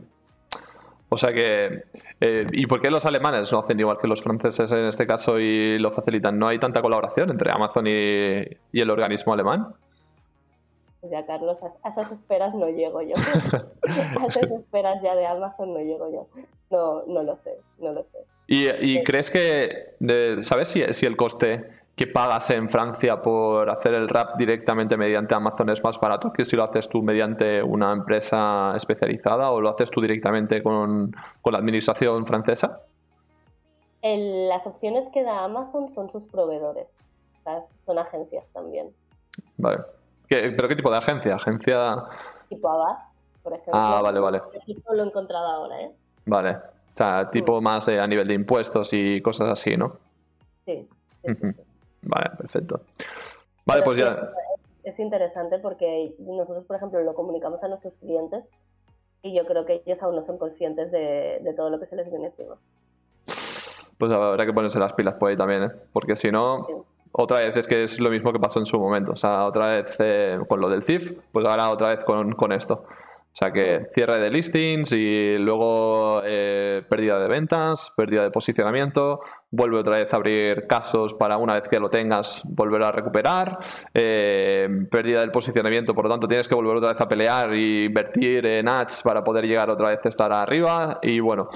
O sea que, eh, ¿y por qué los alemanes no hacen igual que los franceses en este caso y lo facilitan? ¿No hay tanta colaboración entre Amazon y el organismo alemán? Ya Carlos, a esas esperas no llego yo. a esas esperas ya de Amazon no llego yo. No, no lo sé, no lo sé. ¿Y, crees que, sabes si, si, el coste que pagas en Francia por hacer el rap directamente mediante Amazon es más barato que si lo haces tú mediante una empresa especializada o lo haces tú directamente con, con la administración francesa? las opciones que da Amazon son sus proveedores, son agencias también. Vale. ¿Pero qué tipo de agencia? ¿Agencia...? Tipo Abbas, por ejemplo. Ah, vale, vale. Lo he encontrado ahora, ¿eh? Vale. O sea, tipo más a nivel de impuestos y cosas así, ¿no? Sí. Vale, perfecto. Vale, pues ya... Es interesante porque nosotros, por ejemplo, lo comunicamos a nuestros clientes y yo creo que ellos aún no son conscientes de, todo lo que se les viene encima. Pues habrá que ponerse las pilas por ahí también, ¿eh? Porque si no otra vez es que es lo mismo que pasó en su momento. O sea, otra vez eh, con lo del CIF, pues ahora otra vez con, esto. O sea que cierre de listings y luego eh, pérdida de ventas, pérdida de posicionamiento, vuelve otra vez a abrir casos para una vez que lo tengas volver a recuperar, eh, pérdida del posicionamiento, por lo tanto tienes que volver otra vez a pelear y invertir en ads para poder llegar otra vez a estar arriba y bueno,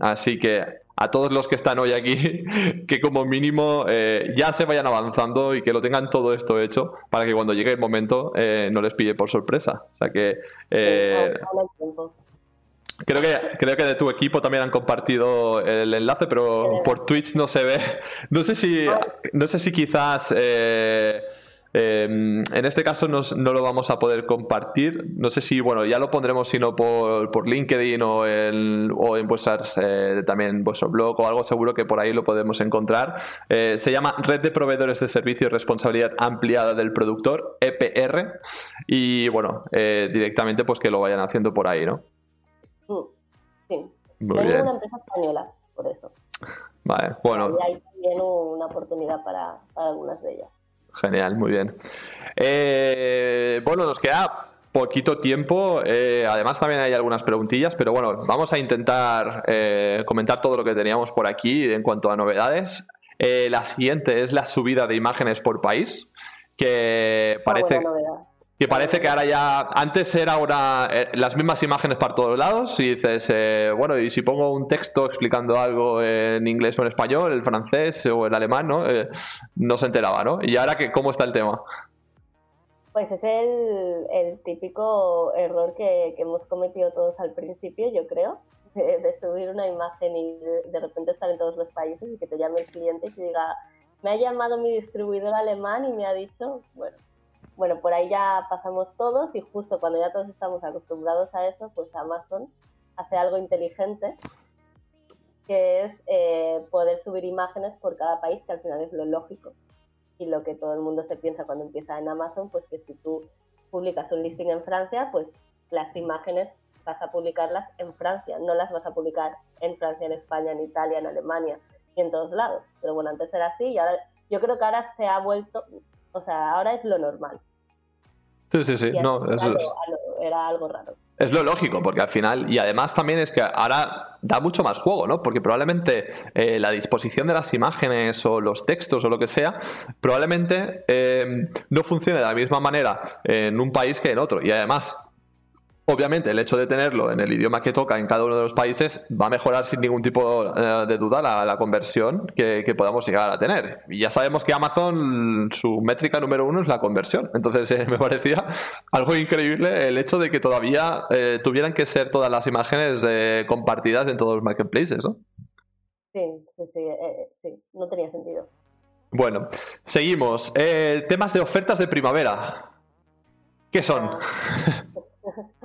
así que a todos los que están hoy aquí que como mínimo eh, ya se vayan avanzando y que lo tengan todo esto hecho para que cuando llegue el momento eh, no les pille por sorpresa. O sea que... Eh, creo que, creo que de tu equipo también han compartido el enlace, pero por Twitch no se ve. No sé si, no sé si quizás Em, en este caso no, lo vamos a poder compartir. No sé si, bueno, ya lo pondremos, si no por, LinkedIn o, en vuestras, eh, también vuestro blog o algo, seguro que por ahí lo podemos encontrar. Eh, se llama Red de Proveedores de Servicio y Responsabilidad Ampliada del Productor, EPR. Y bueno, eh, directamente pues que lo vayan haciendo por ahí, ¿no? Mm, sí. Muy bien. una empresa española, por eso. Vale, bueno. Y hay también una oportunidad para algunas de ellas. Genial, muy bien. Eh, bueno, nos queda poquito tiempo. Eh, además, también hay algunas preguntillas, pero bueno, vamos a intentar eh, comentar todo lo que teníamos por aquí en cuanto a novedades. la siguiente es la subida de imágenes por país, que parece, que parece que ahora ya, antes era ahora eh, las mismas imágenes para todos lados y dices, eh, bueno, y si pongo un texto explicando algo en inglés o en español, el francés o el alemán, ¿no? Eh, no se enteraba, ¿no? Y ahora, que, ¿cómo está el tema? Pues es el, típico error que, hemos cometido todos al principio, yo creo, de, subir una imagen y de, repente estar en todos los países y que te llame el cliente y te diga, me ha llamado mi distribuidor alemán y me ha dicho, bueno, bueno, por ahí ya pasamos todos y justo cuando ya todos estamos acostumbrados a eso, pues Amazon hace algo inteligente que es eh, poder subir imágenes por cada país, que al final es lo lógico y lo que todo el mundo se piensa cuando empieza en Amazon, pues que si tú publicas un listing en Francia, pues las imágenes vas a publicarlas en Francia, no las vas a publicar en Francia, en España, en Italia, en Alemania y en todos lados. Pero bueno, antes era así y ahora yo creo que ahora se ha vuelto, o sea, ahora es lo normal. Sí, sí, sí, no, eso era algo raro. Es lo lógico, porque al final, y además también es que ahora da mucho más juego, ¿no? Porque probablemente eh, la disposición de las imágenes o los textos o lo que sea, probablemente eh, no funcione de la misma manera en un país que en otro. Y además, Obviamente, el hecho de tenerlo en el idioma que toca en cada uno de los países va a mejorar sin ningún tipo eh, de duda la, conversión que, podamos llegar a tener. Y ya sabemos que Amazon, su métrica número uno es la conversión. Entonces, eh, me parecía algo increíble el hecho de que todavía eh, tuvieran que ser todas las imágenes compartidas en todos los marketplaces, ¿no? Sí, sí, sí, sí, no tenía sentido. Bueno, seguimos. temas de ofertas de primavera. ¿Qué son?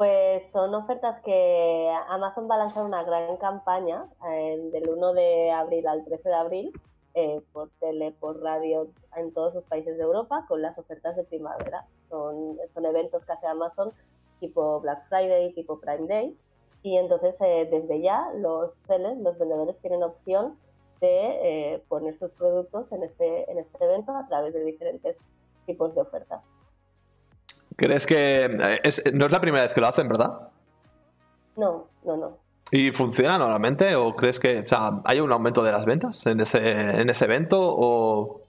Pues son ofertas que Amazon va a lanzar una gran campaña eh, del 1 de abril al 13 de abril eh, por tele, por radio en todos los países de Europa con las ofertas de primavera. Son, son eventos que hace Amazon tipo Black Friday, tipo Prime Day y entonces eh, desde ya los sellers, los vendedores tienen opción de poner sus productos en este, en este evento a través de diferentes tipos de ofertas. ¿Crees que eh, no es la primera vez que lo hacen, verdad? No, no, no. ¿Y funciona normalmente o crees que hay un aumento de las ventas en ese, en ese evento o...?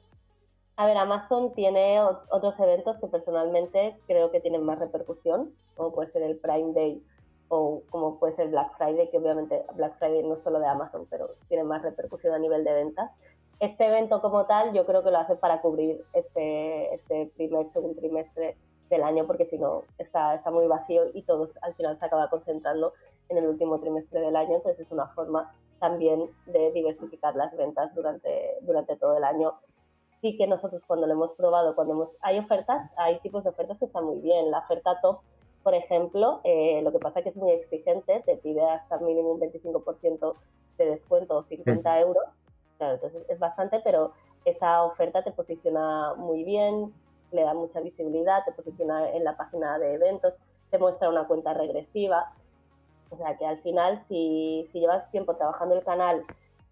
A ver, Amazon tiene otros eventos que personalmente creo que tienen más repercusión, como puede ser el Prime Day o como puede ser Black Friday, que obviamente Black Friday no es solo de Amazon, pero tiene más repercusión a nivel de ventas. Este evento como tal yo creo que lo hace para cubrir este, este primer, segundo trimestre del año porque si no está, está muy vacío y todo al final se acaba concentrando en el último trimestre del año, entonces es una forma también de diversificar las ventas durante, durante todo el año. Sí que nosotros cuando lo hemos probado, cuando hemos, hay ofertas, hay tipos de ofertas que están muy bien. La oferta top, por ejemplo, eh, lo que pasa es que es muy exigente, te pide hasta mínimo un 25% de descuento o 50 euros. Claro, entonces es bastante, pero esa oferta te posiciona muy bien, le da mucha visibilidad, te posiciona en la página de eventos, te muestra una cuenta regresiva. O sea que al final, si, si llevas tiempo trabajando el canal,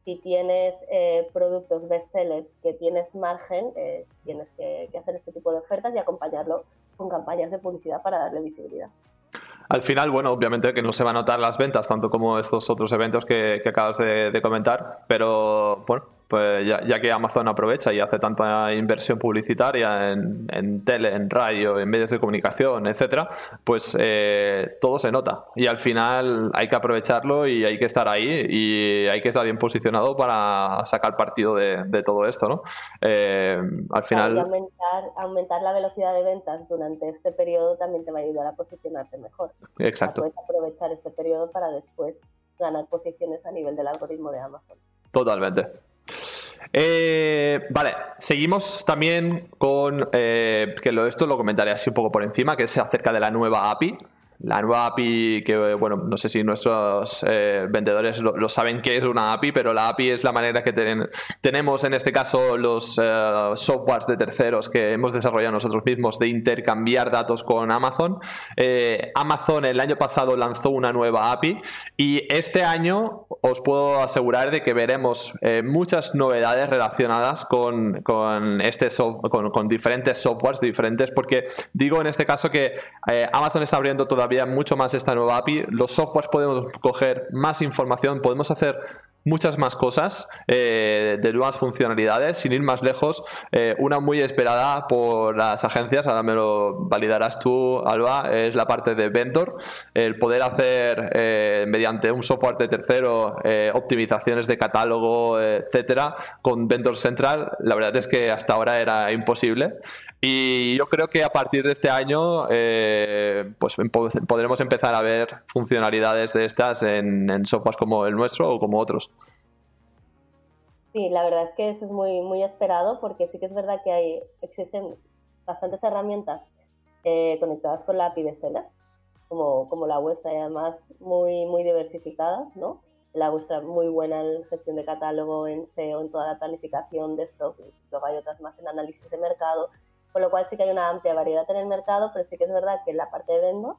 si tienes eh, productos bestsellers que tienes margen, eh, tienes que, hacer este tipo de ofertas y acompañarlo con campañas de publicidad para darle visibilidad. Al final, bueno, obviamente que no se van a notar las ventas, tanto como estos otros eventos que, acabas de, comentar, pero bueno, pues ya, que Amazon aprovecha y hace tanta inversión publicitaria en, tele, en radio, en medios de comunicación, etcétera, pues eh, todo se nota. Y al final hay que aprovecharlo y hay que estar ahí y hay que estar bien posicionado para sacar partido de, todo esto, ¿no? Eh, al final. aumentar, aumentar la velocidad de ventas durante este periodo también te va a ayudar a posicionarte mejor. Exacto. puedes aprovechar este periodo para después ganar posiciones a nivel del algoritmo de Amazon. Totalmente. Eh, vale, seguimos también con, eh, que lo, esto lo comentaré así un poco por encima, que es acerca de la nueva API la nueva API, que bueno, no sé si nuestros eh, vendedores lo, saben qué es una API, pero la API es la manera que tenemos en este caso los softwares de terceros que hemos desarrollado nosotros mismos de intercambiar datos con Amazon. Amazon el año pasado lanzó una nueva API y este año os puedo asegurar de que veremos muchas novedades relacionadas con, este con, con, diferentes softwares diferentes, porque digo en este caso que Amazon está abriendo todavía mucho más esta nueva API. Los softwares podemos coger más información, podemos hacer muchas más cosas eh, de nuevas funcionalidades, sin ir más lejos. Eh, una muy esperada por las agencias, ahora me lo validarás tú, Alba, es la parte de Vendor. El poder hacer eh, mediante un software de tercero optimizaciones de catálogo, etcétera, con Vendor Central, la verdad es que hasta ahora era imposible. Y yo creo que a partir de este año pues podremos empezar a ver funcionalidades de estas en, en softwares como el nuestro o como otros. Sí, la verdad es que eso es muy, muy esperado porque sí que es verdad que hay, existen bastantes herramientas eh, conectadas con la API Seller, como, como la vuestra y además muy, muy diversificadas, ¿no? La vuestra muy buena en gestión de catálogo, en SEO, en toda la planificación de stock, luego hay otras más en análisis de mercado, con lo cual sí que hay una amplia variedad en el mercado, pero sí que es verdad que en la parte de vendo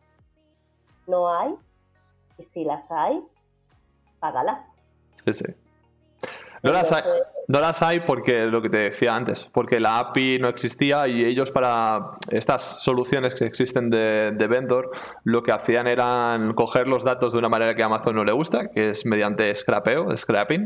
no hay, y si las hay, págalas. Sí, sí. No las, hay, no las hay porque lo que te decía antes, porque la API no existía y ellos para estas soluciones que existen de, de, vendor lo que hacían eran coger los datos de una manera que a Amazon no le gusta, que es mediante scrapeo, scrapping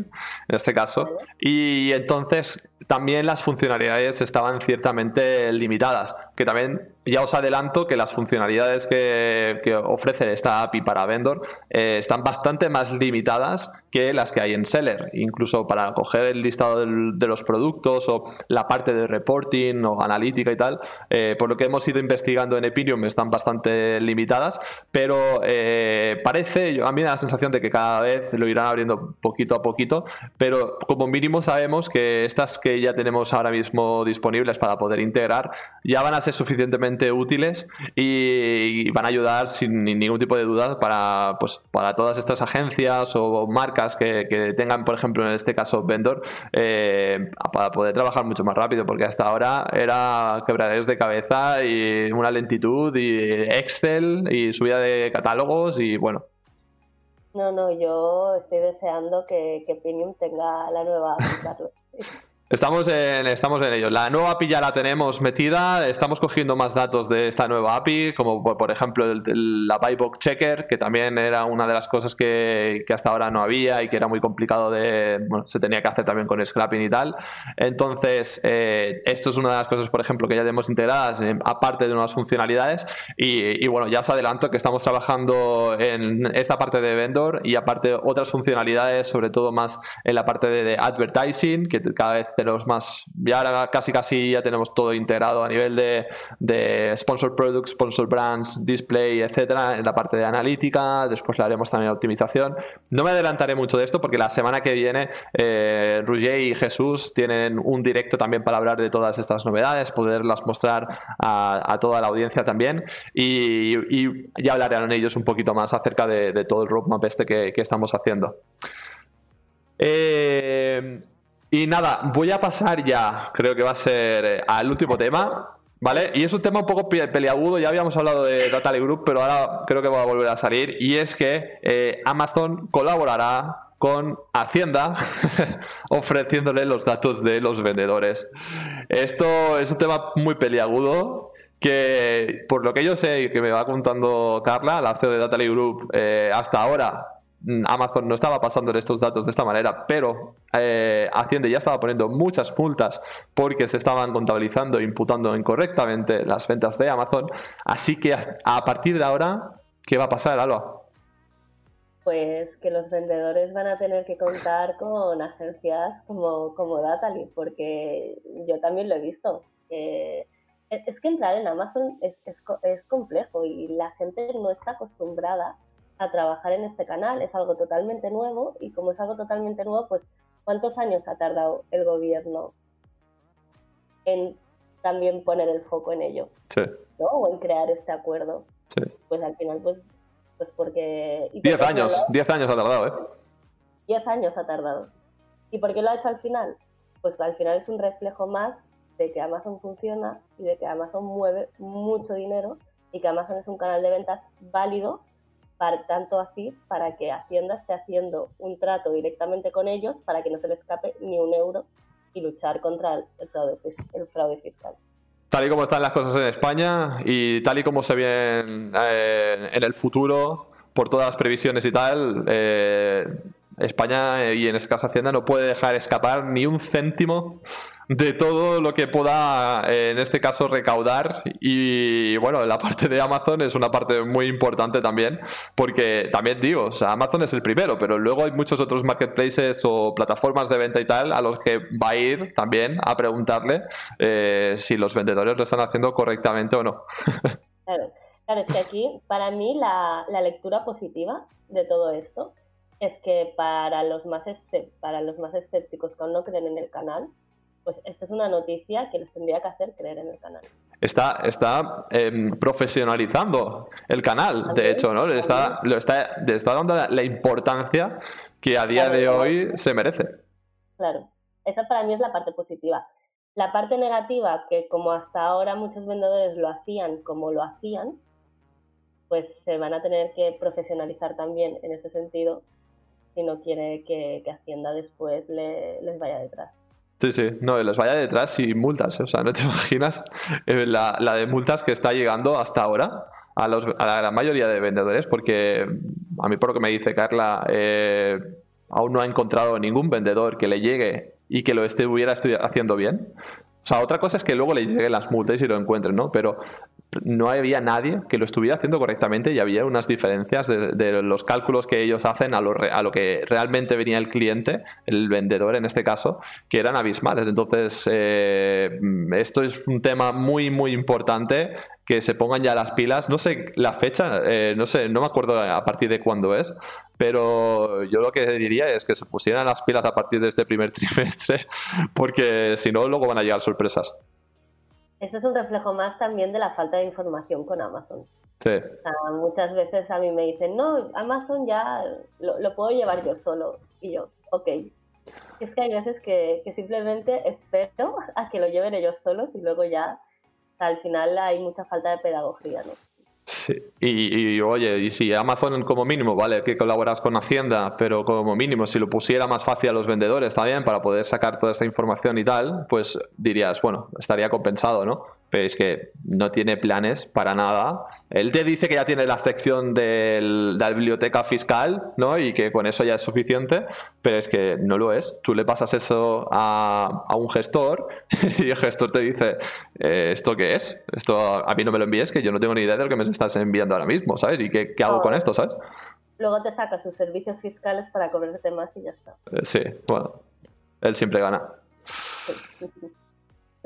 en este caso, y entonces también las funcionalidades estaban ciertamente limitadas, que también ya os adelanto que las funcionalidades que, ofrece esta API para Vendor eh, están bastante más limitadas que las que hay en Seller, incluso para coger el listado de los productos o la parte de reporting o analítica y tal, eh, por lo que hemos ido investigando en Epinium están bastante limitadas, pero eh, parece, a mí me da la sensación de que cada vez lo irán abriendo poquito a poquito, pero como mínimo sabemos que estas que ya tenemos ahora mismo disponibles para poder integrar ya van a ser suficientemente útiles y, van a ayudar sin ningún tipo de duda para, pues, para todas estas agencias o marcas que, tengan, por ejemplo, en este caso, vendor, eh, para poder trabajar mucho más rápido, porque hasta ahora era quebraderos de cabeza y una lentitud y Excel y subida de catálogos y bueno. No, no, yo estoy deseando que, que Pinium tenga la nueva Estamos en, estamos en ello. La nueva API ya la tenemos metida, estamos cogiendo más datos de esta nueva API, como por, ejemplo el, la Buybox Checker, que también era una de las cosas que, hasta ahora no había y que era muy complicado de, bueno, se tenía que hacer también con scrapping y tal. Entonces, eh, esto es una de las cosas, por ejemplo, que ya tenemos integradas, eh, aparte de nuevas funcionalidades. Y, bueno, ya os adelanto que estamos trabajando en esta parte de vendor y aparte otras funcionalidades, sobre todo más en la parte de, de advertising, que cada vez los más, ya casi casi ya tenemos todo integrado a nivel de, de sponsor products, sponsor brands, display, etcétera, en la parte de analítica, después le haremos también optimización. No me adelantaré mucho de esto porque la semana que viene eh, y Jesús tienen un directo también para hablar de todas estas novedades, poderlas mostrar a, toda la audiencia también y, ya hablarán ellos un poquito más acerca de, todo el roadmap este que, que estamos haciendo. Eh, y nada, voy a pasar ya, creo que va a ser eh, al último tema, ¿vale? Y es un tema un poco peleagudo, ya habíamos hablado de Data Group, pero ahora creo que va a volver a salir, y es que eh, Amazon colaborará con Hacienda ofreciéndole los datos de los vendedores. Esto es un tema muy peliagudo que por lo que yo sé y que me va contando Carla, la CEO de Data Group, eh, hasta ahora Amazon no estaba pasando estos datos de esta manera, pero eh, Hacienda ya estaba poniendo muchas multas porque se estaban contabilizando e imputando incorrectamente las ventas de Amazon. Así que a partir de ahora, ¿qué va a pasar, Alba? Pues que los vendedores van a tener que contar con agencias como, como Datali, porque yo también lo he visto. es que entrar en Amazon es, es complejo y la gente no está acostumbrada a trabajar en este canal. Es algo totalmente nuevo y como es algo totalmente nuevo, pues ¿cuántos años ha tardado el gobierno en también poner el foco en ello? Sí. ¿no? O en crear este acuerdo. Sí. Pues al final, pues, pues porque... Diez años, diez años ha tardado, ¿eh? Diez años ha tardado. ¿Y por qué lo ha hecho al final? Pues al final es un reflejo más de que Amazon funciona y de que Amazon mueve mucho dinero y que Amazon es un canal de ventas válido para, tanto así para que Hacienda esté haciendo un trato directamente con ellos para que no se les escape ni un euro y luchar contra el, fraude, el fraude fiscal. Tal y como están las cosas en España y tal y como se ven eh, en el futuro, por todas las previsiones y tal, eh, España y en este caso Hacienda no puede dejar escapar ni un céntimo de todo lo que pueda, eh, en este caso, recaudar. Y bueno, la parte de Amazon es una parte muy importante también, porque también digo, o sea, Amazon es el primero, pero luego hay muchos otros marketplaces o plataformas de venta y tal a los que va a ir también a preguntarle eh, si los vendedores lo están haciendo correctamente o no. claro, claro, es que aquí, para mí, la, la lectura positiva de todo esto es que para los más para los más escépticos que aún no creen en el canal, pues esta es una noticia que les tendría que hacer creer en el canal. está, está em, profesionalizando el canal, de hecho, ¿no? Le está, lo está, le está dando la, importancia que a día de hoy se merece. Claro, esa para mí es la parte positiva. La parte negativa, que como hasta ahora muchos vendedores lo hacían como lo hacían, pues se van a tener que profesionalizar también en ese sentido si no quiere que, Hacienda después les vaya detrás. Sí, sí, no, les vaya detrás y multas, o sea, no te imaginas eh, la, de multas que está llegando hasta ahora a, los, a la gran mayoría de vendedores, porque a mí por lo que me dice Carla, eh, aún no ha encontrado ningún vendedor que le llegue y que lo estuviera haciendo bien. O sea, otra cosa es que luego le lleguen las multas y lo encuentren, ¿no? Pero no había nadie que lo estuviera haciendo correctamente y había unas diferencias de, los cálculos que ellos hacen a lo, que realmente venía el cliente, el vendedor en este caso, que eran abismales. Entonces, eh, esto es un tema muy, muy importante que se pongan ya las pilas. No sé la fecha, eh, no sé, no me acuerdo a partir de cuándo es, pero yo lo que diría es que se pusieran las pilas a partir de este primer trimestre, porque si no, luego van a llegar sorpresas. Esto es un reflejo más también de la falta de información con Amazon. Sí. muchas veces a mí me dicen, no, Amazon ya lo, puedo llevar yo solo. Y yo, ok. Es que hay veces que, que simplemente espero a que lo lleven ellos solos y luego ya al final hay mucha falta de pedagogía, ¿no? Sí. Y, oye, y si Amazon como mínimo, vale, que colaboras con Hacienda, pero como mínimo, si lo pusiera más fácil a los vendedores también para poder sacar toda esta información y tal, pues dirías, bueno, estaría compensado, ¿no? Pero es que no tiene planes para nada. Él te dice que ya tiene la sección de la biblioteca fiscal, ¿no? Y que con eso ya es suficiente, pero es que no lo es. Tú le pasas eso a, un gestor y el gestor te dice, eh, ¿esto qué es? Esto a mí no me lo envíes, que yo no tengo ni idea de lo que me estás enviando ahora mismo, ¿sabes? ¿Y qué, hago con esto, ¿sabes? Luego te sacas sus servicios fiscales para cobrarte más y ya está. Eh, sí, bueno, él siempre gana.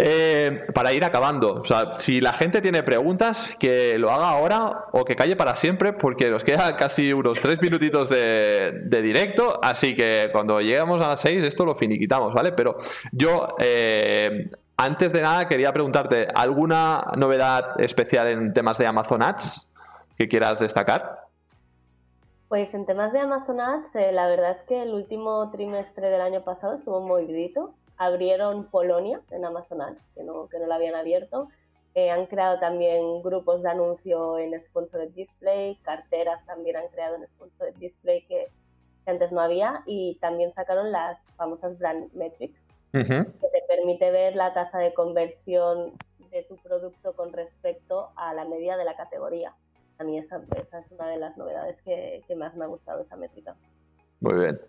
Eh, para ir acabando, o sea, si la gente tiene preguntas, que lo haga ahora o que calle para siempre, porque nos queda casi unos tres minutitos de, directo, así que cuando lleguemos a las seis esto lo finiquitamos, ¿vale? Pero yo, eh, antes de nada, quería preguntarte, ¿alguna novedad especial en temas de Amazon Ads que quieras destacar? Pues en temas de Amazon Ads, eh, la verdad es que el último trimestre del año pasado estuvo muy grito abrieron Polonia en Amazon Ads, que no, que no la habían abierto. Eh, han creado también grupos de anuncio en Sponsored Display, carteras también han creado en Sponsored Display que, antes no había y también sacaron las famosas Brand Metrics, que te permite ver la tasa de conversión de tu producto con respecto a la media de la categoría. A mí esa, esa es una de las novedades que, que más me ha gustado, esa métrica. Muy bien.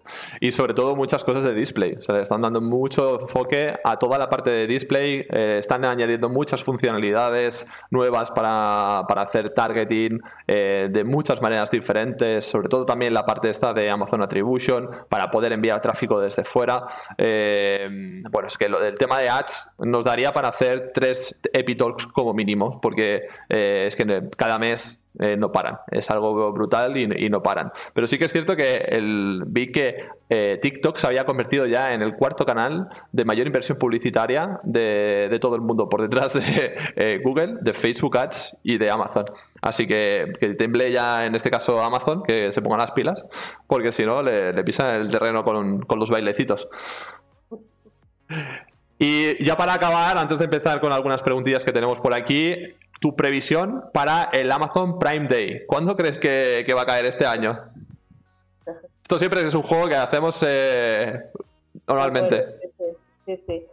Y sobre todo muchas cosas de display. O sea, le están dando mucho enfoque a toda la parte de display. Eh, están añadiendo muchas funcionalidades nuevas para, hacer targeting eh, de muchas maneras diferentes. Sobre todo también la parte esta de Amazon Attribution para poder enviar tráfico desde fuera. Eh, bueno, es que lo, el tema de ads nos daría para hacer tres epitalks como mínimo. Porque es que cada mes eh, no paran. Es algo brutal y, no paran. Pero sí que es cierto que el, vi que eh, TikTok se había convertido ya en el cuarto canal de mayor inversión publicitaria de, todo el mundo, por detrás de eh, Google, de Facebook Ads y de Amazon. Así que que temble ya en este caso Amazon, que se pongan las pilas, porque si no le, le pisan el terreno con, con los bailecitos. Y ya para acabar, antes de empezar con algunas preguntillas que tenemos por aquí, tu previsión para el Amazon Prime Day. ¿Cuándo crees que, va a caer este año? Esto siempre es un juego que hacemos eh, normalmente. Sí, sí.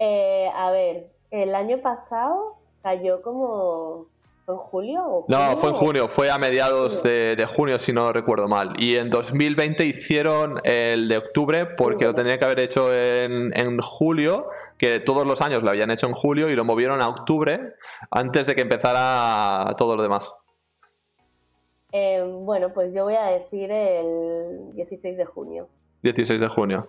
Eh, a ver, el año pasado cayó como ¿Fue en julio? no, fue en junio, fue a mediados de, junio, si no recuerdo mal. Y en 2020 hicieron el de octubre porque lo tenían que haber hecho en, julio, que todos los años lo habían hecho en julio y lo movieron a octubre antes de que empezara todo lo demás. Eh, bueno, pues yo voy a decir el 16 de junio. 16 de junio.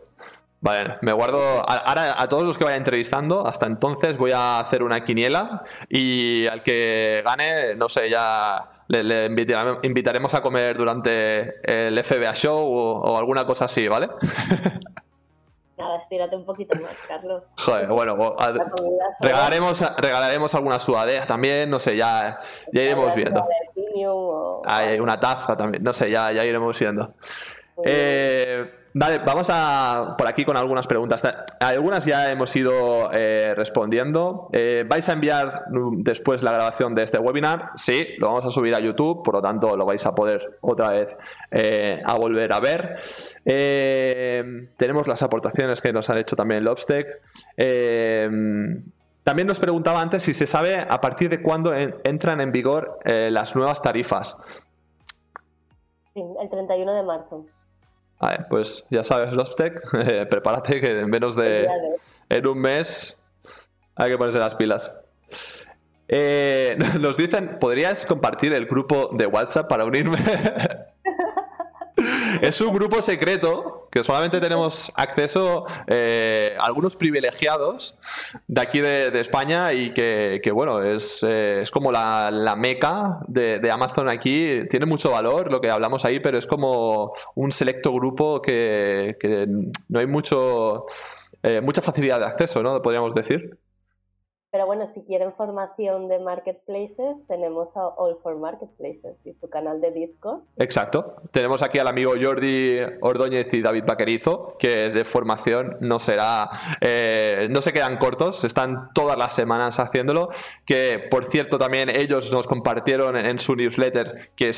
Vale, me guardo. Ahora a todos los que vaya entrevistando, hasta entonces voy a hacer una quiniela y al que gane, no sé, ya le, invitaremos a comer durante el FBA Show o, alguna cosa así, ¿vale? Nada, estírate un poquito más, Carlos. Joder, bueno, a- regalaremos, regalaremos alguna sudadera también, no sé, ya, ya iremos viendo. Hay una taza también, no sé, ya, ya iremos viendo. Eh, vale, vamos a por aquí con algunas preguntas. Ta- Algunas ya hemos ido eh, respondiendo. Eh, ¿Vais a enviar mm, después la grabación de este webinar? Sí, lo vamos a subir a YouTube, por lo tanto lo vais a poder otra vez eh, a volver a ver. Tenemos las aportaciones que nos han hecho también Lobstec. Eh, también nos preguntaba antes si se sabe a partir de cuándo en- entran en vigor las nuevas tarifas. Sí, el 31 de marzo. Vale, pues ya sabes, Lostec, eh, prepárate que en menos de- En un mes hay que ponerse las pilas. Eh, nos dicen, ¿podrías compartir el grupo de WhatsApp para unirme? es un grupo secreto que solamente tenemos acceso eh, a algunos privilegiados de aquí de, España y que, bueno, es, eh, es como la, la meca de, de Amazon aquí. Tiene mucho valor lo que hablamos ahí, pero es como un selecto grupo que, que no hay mucho, eh, mucha facilidad de acceso, ¿no? Podríamos decir. Pero bueno, si quieren formación de marketplaces, tenemos a All for Marketplaces y su canal de Discord. Exacto. Tenemos aquí al amigo Jordi Ordóñez y David Vaquerizo, que de formación no será, eh, no se quedan cortos, están todas las semanas haciéndolo. Que por cierto también ellos nos compartieron en su newsletter que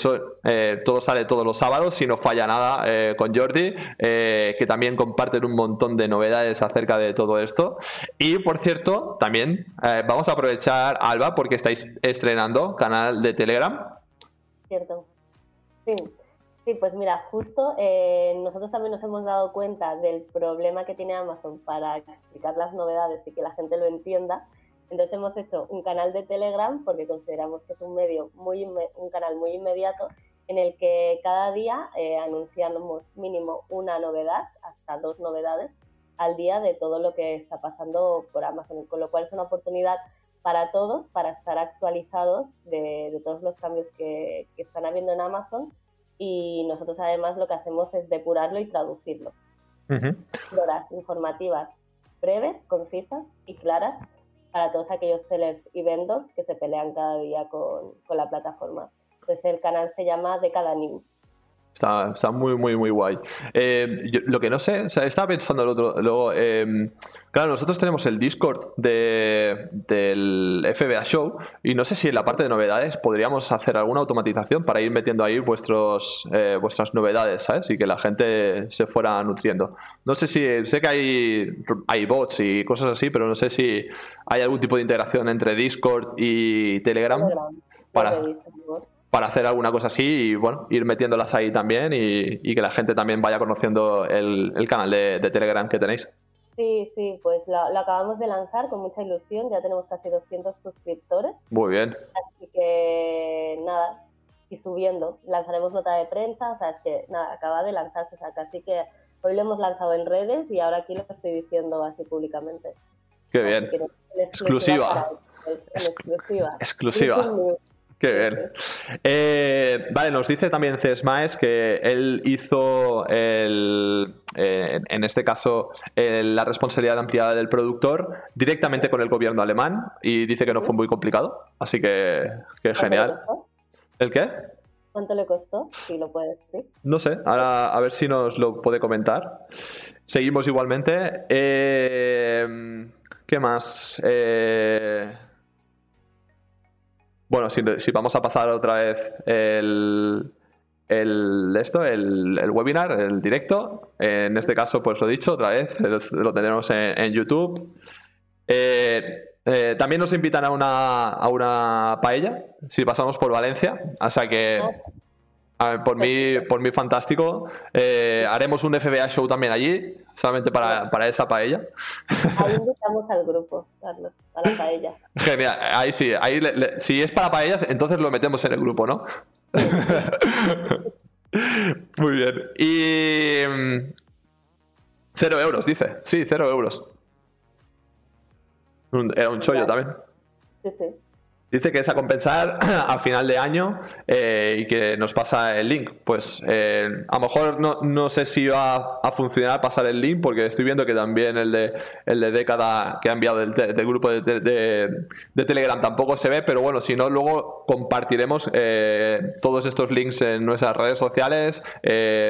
eh, todo sale todos los sábados, si no falla nada eh, con Jordi, que también comparten un montón de novedades acerca de todo esto. Y por cierto, también eh, vamos a aprovechar Alba porque estáis estrenando canal de Telegram. ¿cierto? Sí, sí pues mira, justo eh, nosotros también nos hemos dado cuenta del problema que tiene Amazon para explicar las novedades y que la gente lo entienda. Entonces hemos hecho un canal de Telegram porque consideramos que es un medio muy un canal muy inmediato en el que cada día eh, anunciamos mínimo una novedad, hasta dos novedades al día de todo lo que está pasando por Amazon, con lo cual es una oportunidad para todos, para estar actualizados de, de todos los cambios que, que están habiendo en Amazon y nosotros además lo que hacemos es depurarlo y traducirlo. Horas informativas breves, concisas y claras para todos aquellos sellers y vendors que se pelean cada día con, con la plataforma. Entonces el canal se llama De Cada News. Está, está muy, muy, muy guay. Eh, yo- lo que no sé, o sea, estaba pensando el otro. Luego, eh, claro, nosotros tenemos el Discord de, del FBA Show y no sé si en la parte de novedades podríamos hacer alguna automatización para ir metiendo ahí vuestros, eh, vuestras novedades, ¿sabes? Y que la gente se fuera nutriendo. No sé si. Sé que hay, hay bots y cosas así, pero no sé si hay algún tipo de integración entre Discord y Telegram Telegram, Para- para hacer alguna cosa así y bueno, ir metiéndolas ahí también y, y que la gente también vaya conociendo el, el canal de, de Telegram que tenéis. Sí, sí, pues lo, lo acabamos de lanzar con mucha ilusión, ya tenemos casi 200 suscriptores, Muy bien. así que nada, y subiendo, lanzaremos nota de prensa, o sea, es que nada, acaba de lanzarse, o sea, así que hoy lo hemos lanzado en redes y ahora aquí lo estoy diciendo así públicamente. Qué Así bien. que Exclusiva. en exclusiva. Exclusiva. Qué bien. Eh, vale, nos dice también Cesmaes que él hizo el, eh, en este caso el- la responsabilidad ampliada del productor directamente con el gobierno alemán y dice que no fue muy complicado. Así que, que ¿Cuánto le genial. ¿El qué? ¿Cuánto le costó? Si lo puedes decir. No sé, ahora a ver si nos lo puede comentar. Seguimos igualmente. Eh, ¿Qué más? Eh, bueno, si, vamos a pasar otra vez el, el esto, el, webinar, el directo. En este caso, pues lo dicho, otra vez, lo tenemos en, YouTube. Eh, eh, también nos invitan a una, a una paella, si pasamos por Valencia. O que, a ver, por mí, por mí fantástico. Eh, haremos un FBA show también allí, solamente para, para esa paella. Ahí invitamos al grupo, Carlos, a la paella. Genial, ahí sí, ahí le- le- si es para paellas, entonces lo metemos en el grupo, ¿no? Muy bien. Y. mm, Cero euros, dice. Sí, cero euros. Era un chollo también. Sí, sí. Dice que es a compensar a final de año eh, y que nos pasa el link. Pues eh, a lo mejor no, no, sé si va a funcionar pasar el link porque estoy viendo que también el de, el de década que ha enviado del, grupo de, de, Telegram tampoco se ve, pero bueno, si no, luego compartiremos eh, todos estos links en nuestras redes sociales.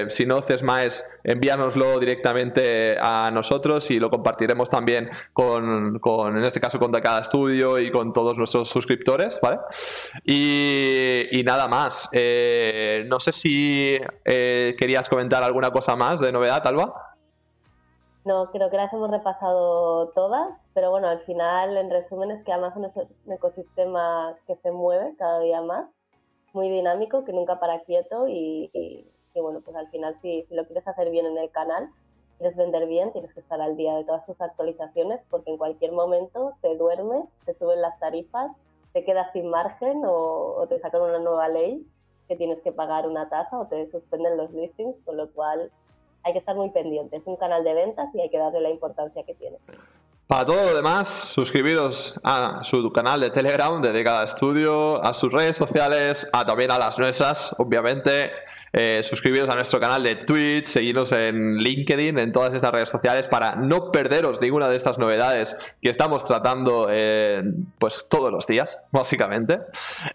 si no, Cesmaes, envíanoslo directamente a nosotros y lo compartiremos también con, con en este caso, con cada estudio y con todos nuestros suscriptores Y, nada más. Eh, no sé si eh, querías comentar alguna cosa más de novedad, Alba. No, creo que las hemos repasado todas, pero bueno, al final, en resumen, es que Amazon es un ecosistema que se mueve cada día más, muy dinámico, que nunca para quieto y, bueno, pues al final si, si, lo quieres hacer bien en el canal, quieres vender bien, tienes que estar al día de todas sus actualizaciones porque en cualquier momento te duermes, te suben las tarifas te quedas sin margen o, te sacan una nueva ley que tienes que pagar una tasa o te suspenden los listings, con lo cual hay que estar muy pendiente. Es un canal de ventas y hay que darle la importancia que tiene. Para todo lo demás, suscribiros a su canal de Telegram de Decada Studio, a sus redes sociales, a también a las nuestras, obviamente. Eh, suscribiros a nuestro canal de Twitch, seguirnos en LinkedIn, en todas estas redes sociales para no perderos ninguna de estas novedades que estamos tratando eh, pues todos los días, básicamente.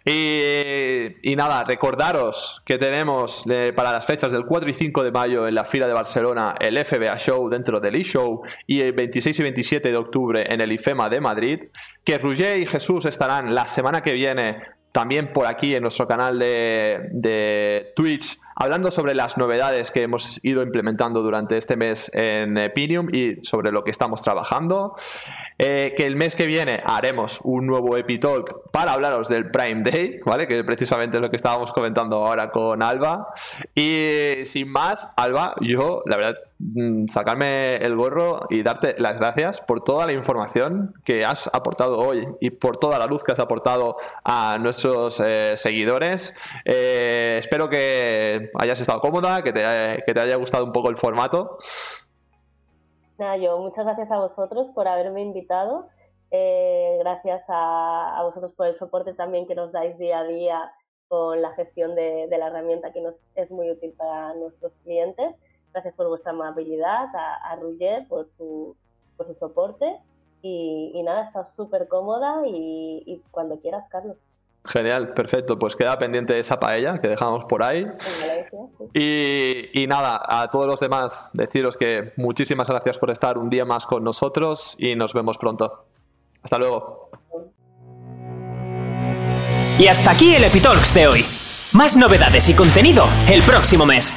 Y, nada, recordaros que tenemos eh, para las fechas del 4 y 5 de mayo en la fila de Barcelona el FBA Show dentro del eShow y el 26 y 27 de octubre en el IFEMA de Madrid, que Roger y Jesús estarán la semana que viene también por aquí en nuestro canal de, de Twitch hablando sobre las novedades que hemos ido implementando durante este mes en Epinium y sobre lo que estamos trabajando. Eh, que el mes que viene haremos un nuevo Epitalk para hablaros del Prime Day, ¿vale? Que precisamente es lo que estábamos comentando ahora con Alba. Y sin más, Alba, yo, la verdad, mm, sacarme el gorro y darte las gracias por toda la información que has aportado hoy y por toda la luz que has aportado a nuestros eh, seguidores. Eh, espero que hayas estado cómoda, que te, que te haya gustado un poco el formato. Nada, yo muchas gracias a vosotros por haberme invitado. Eh, gracias a, vosotros por el soporte también que nos dais día a día con la gestión de, la herramienta que nos es muy útil para nuestros clientes. Gracias por vuestra amabilidad, a, a por su, por su soporte. Y, nada, estás súper cómoda y cuando quieras, Carlos. Genial, perfecto. Pues queda pendiente esa paella que dejamos por ahí. Y, nada, a todos los demás, deciros que muchísimas gracias por estar un día más con nosotros y nos vemos pronto. Hasta luego. Y hasta aquí el Epitalks de hoy. Más novedades y contenido el próximo mes.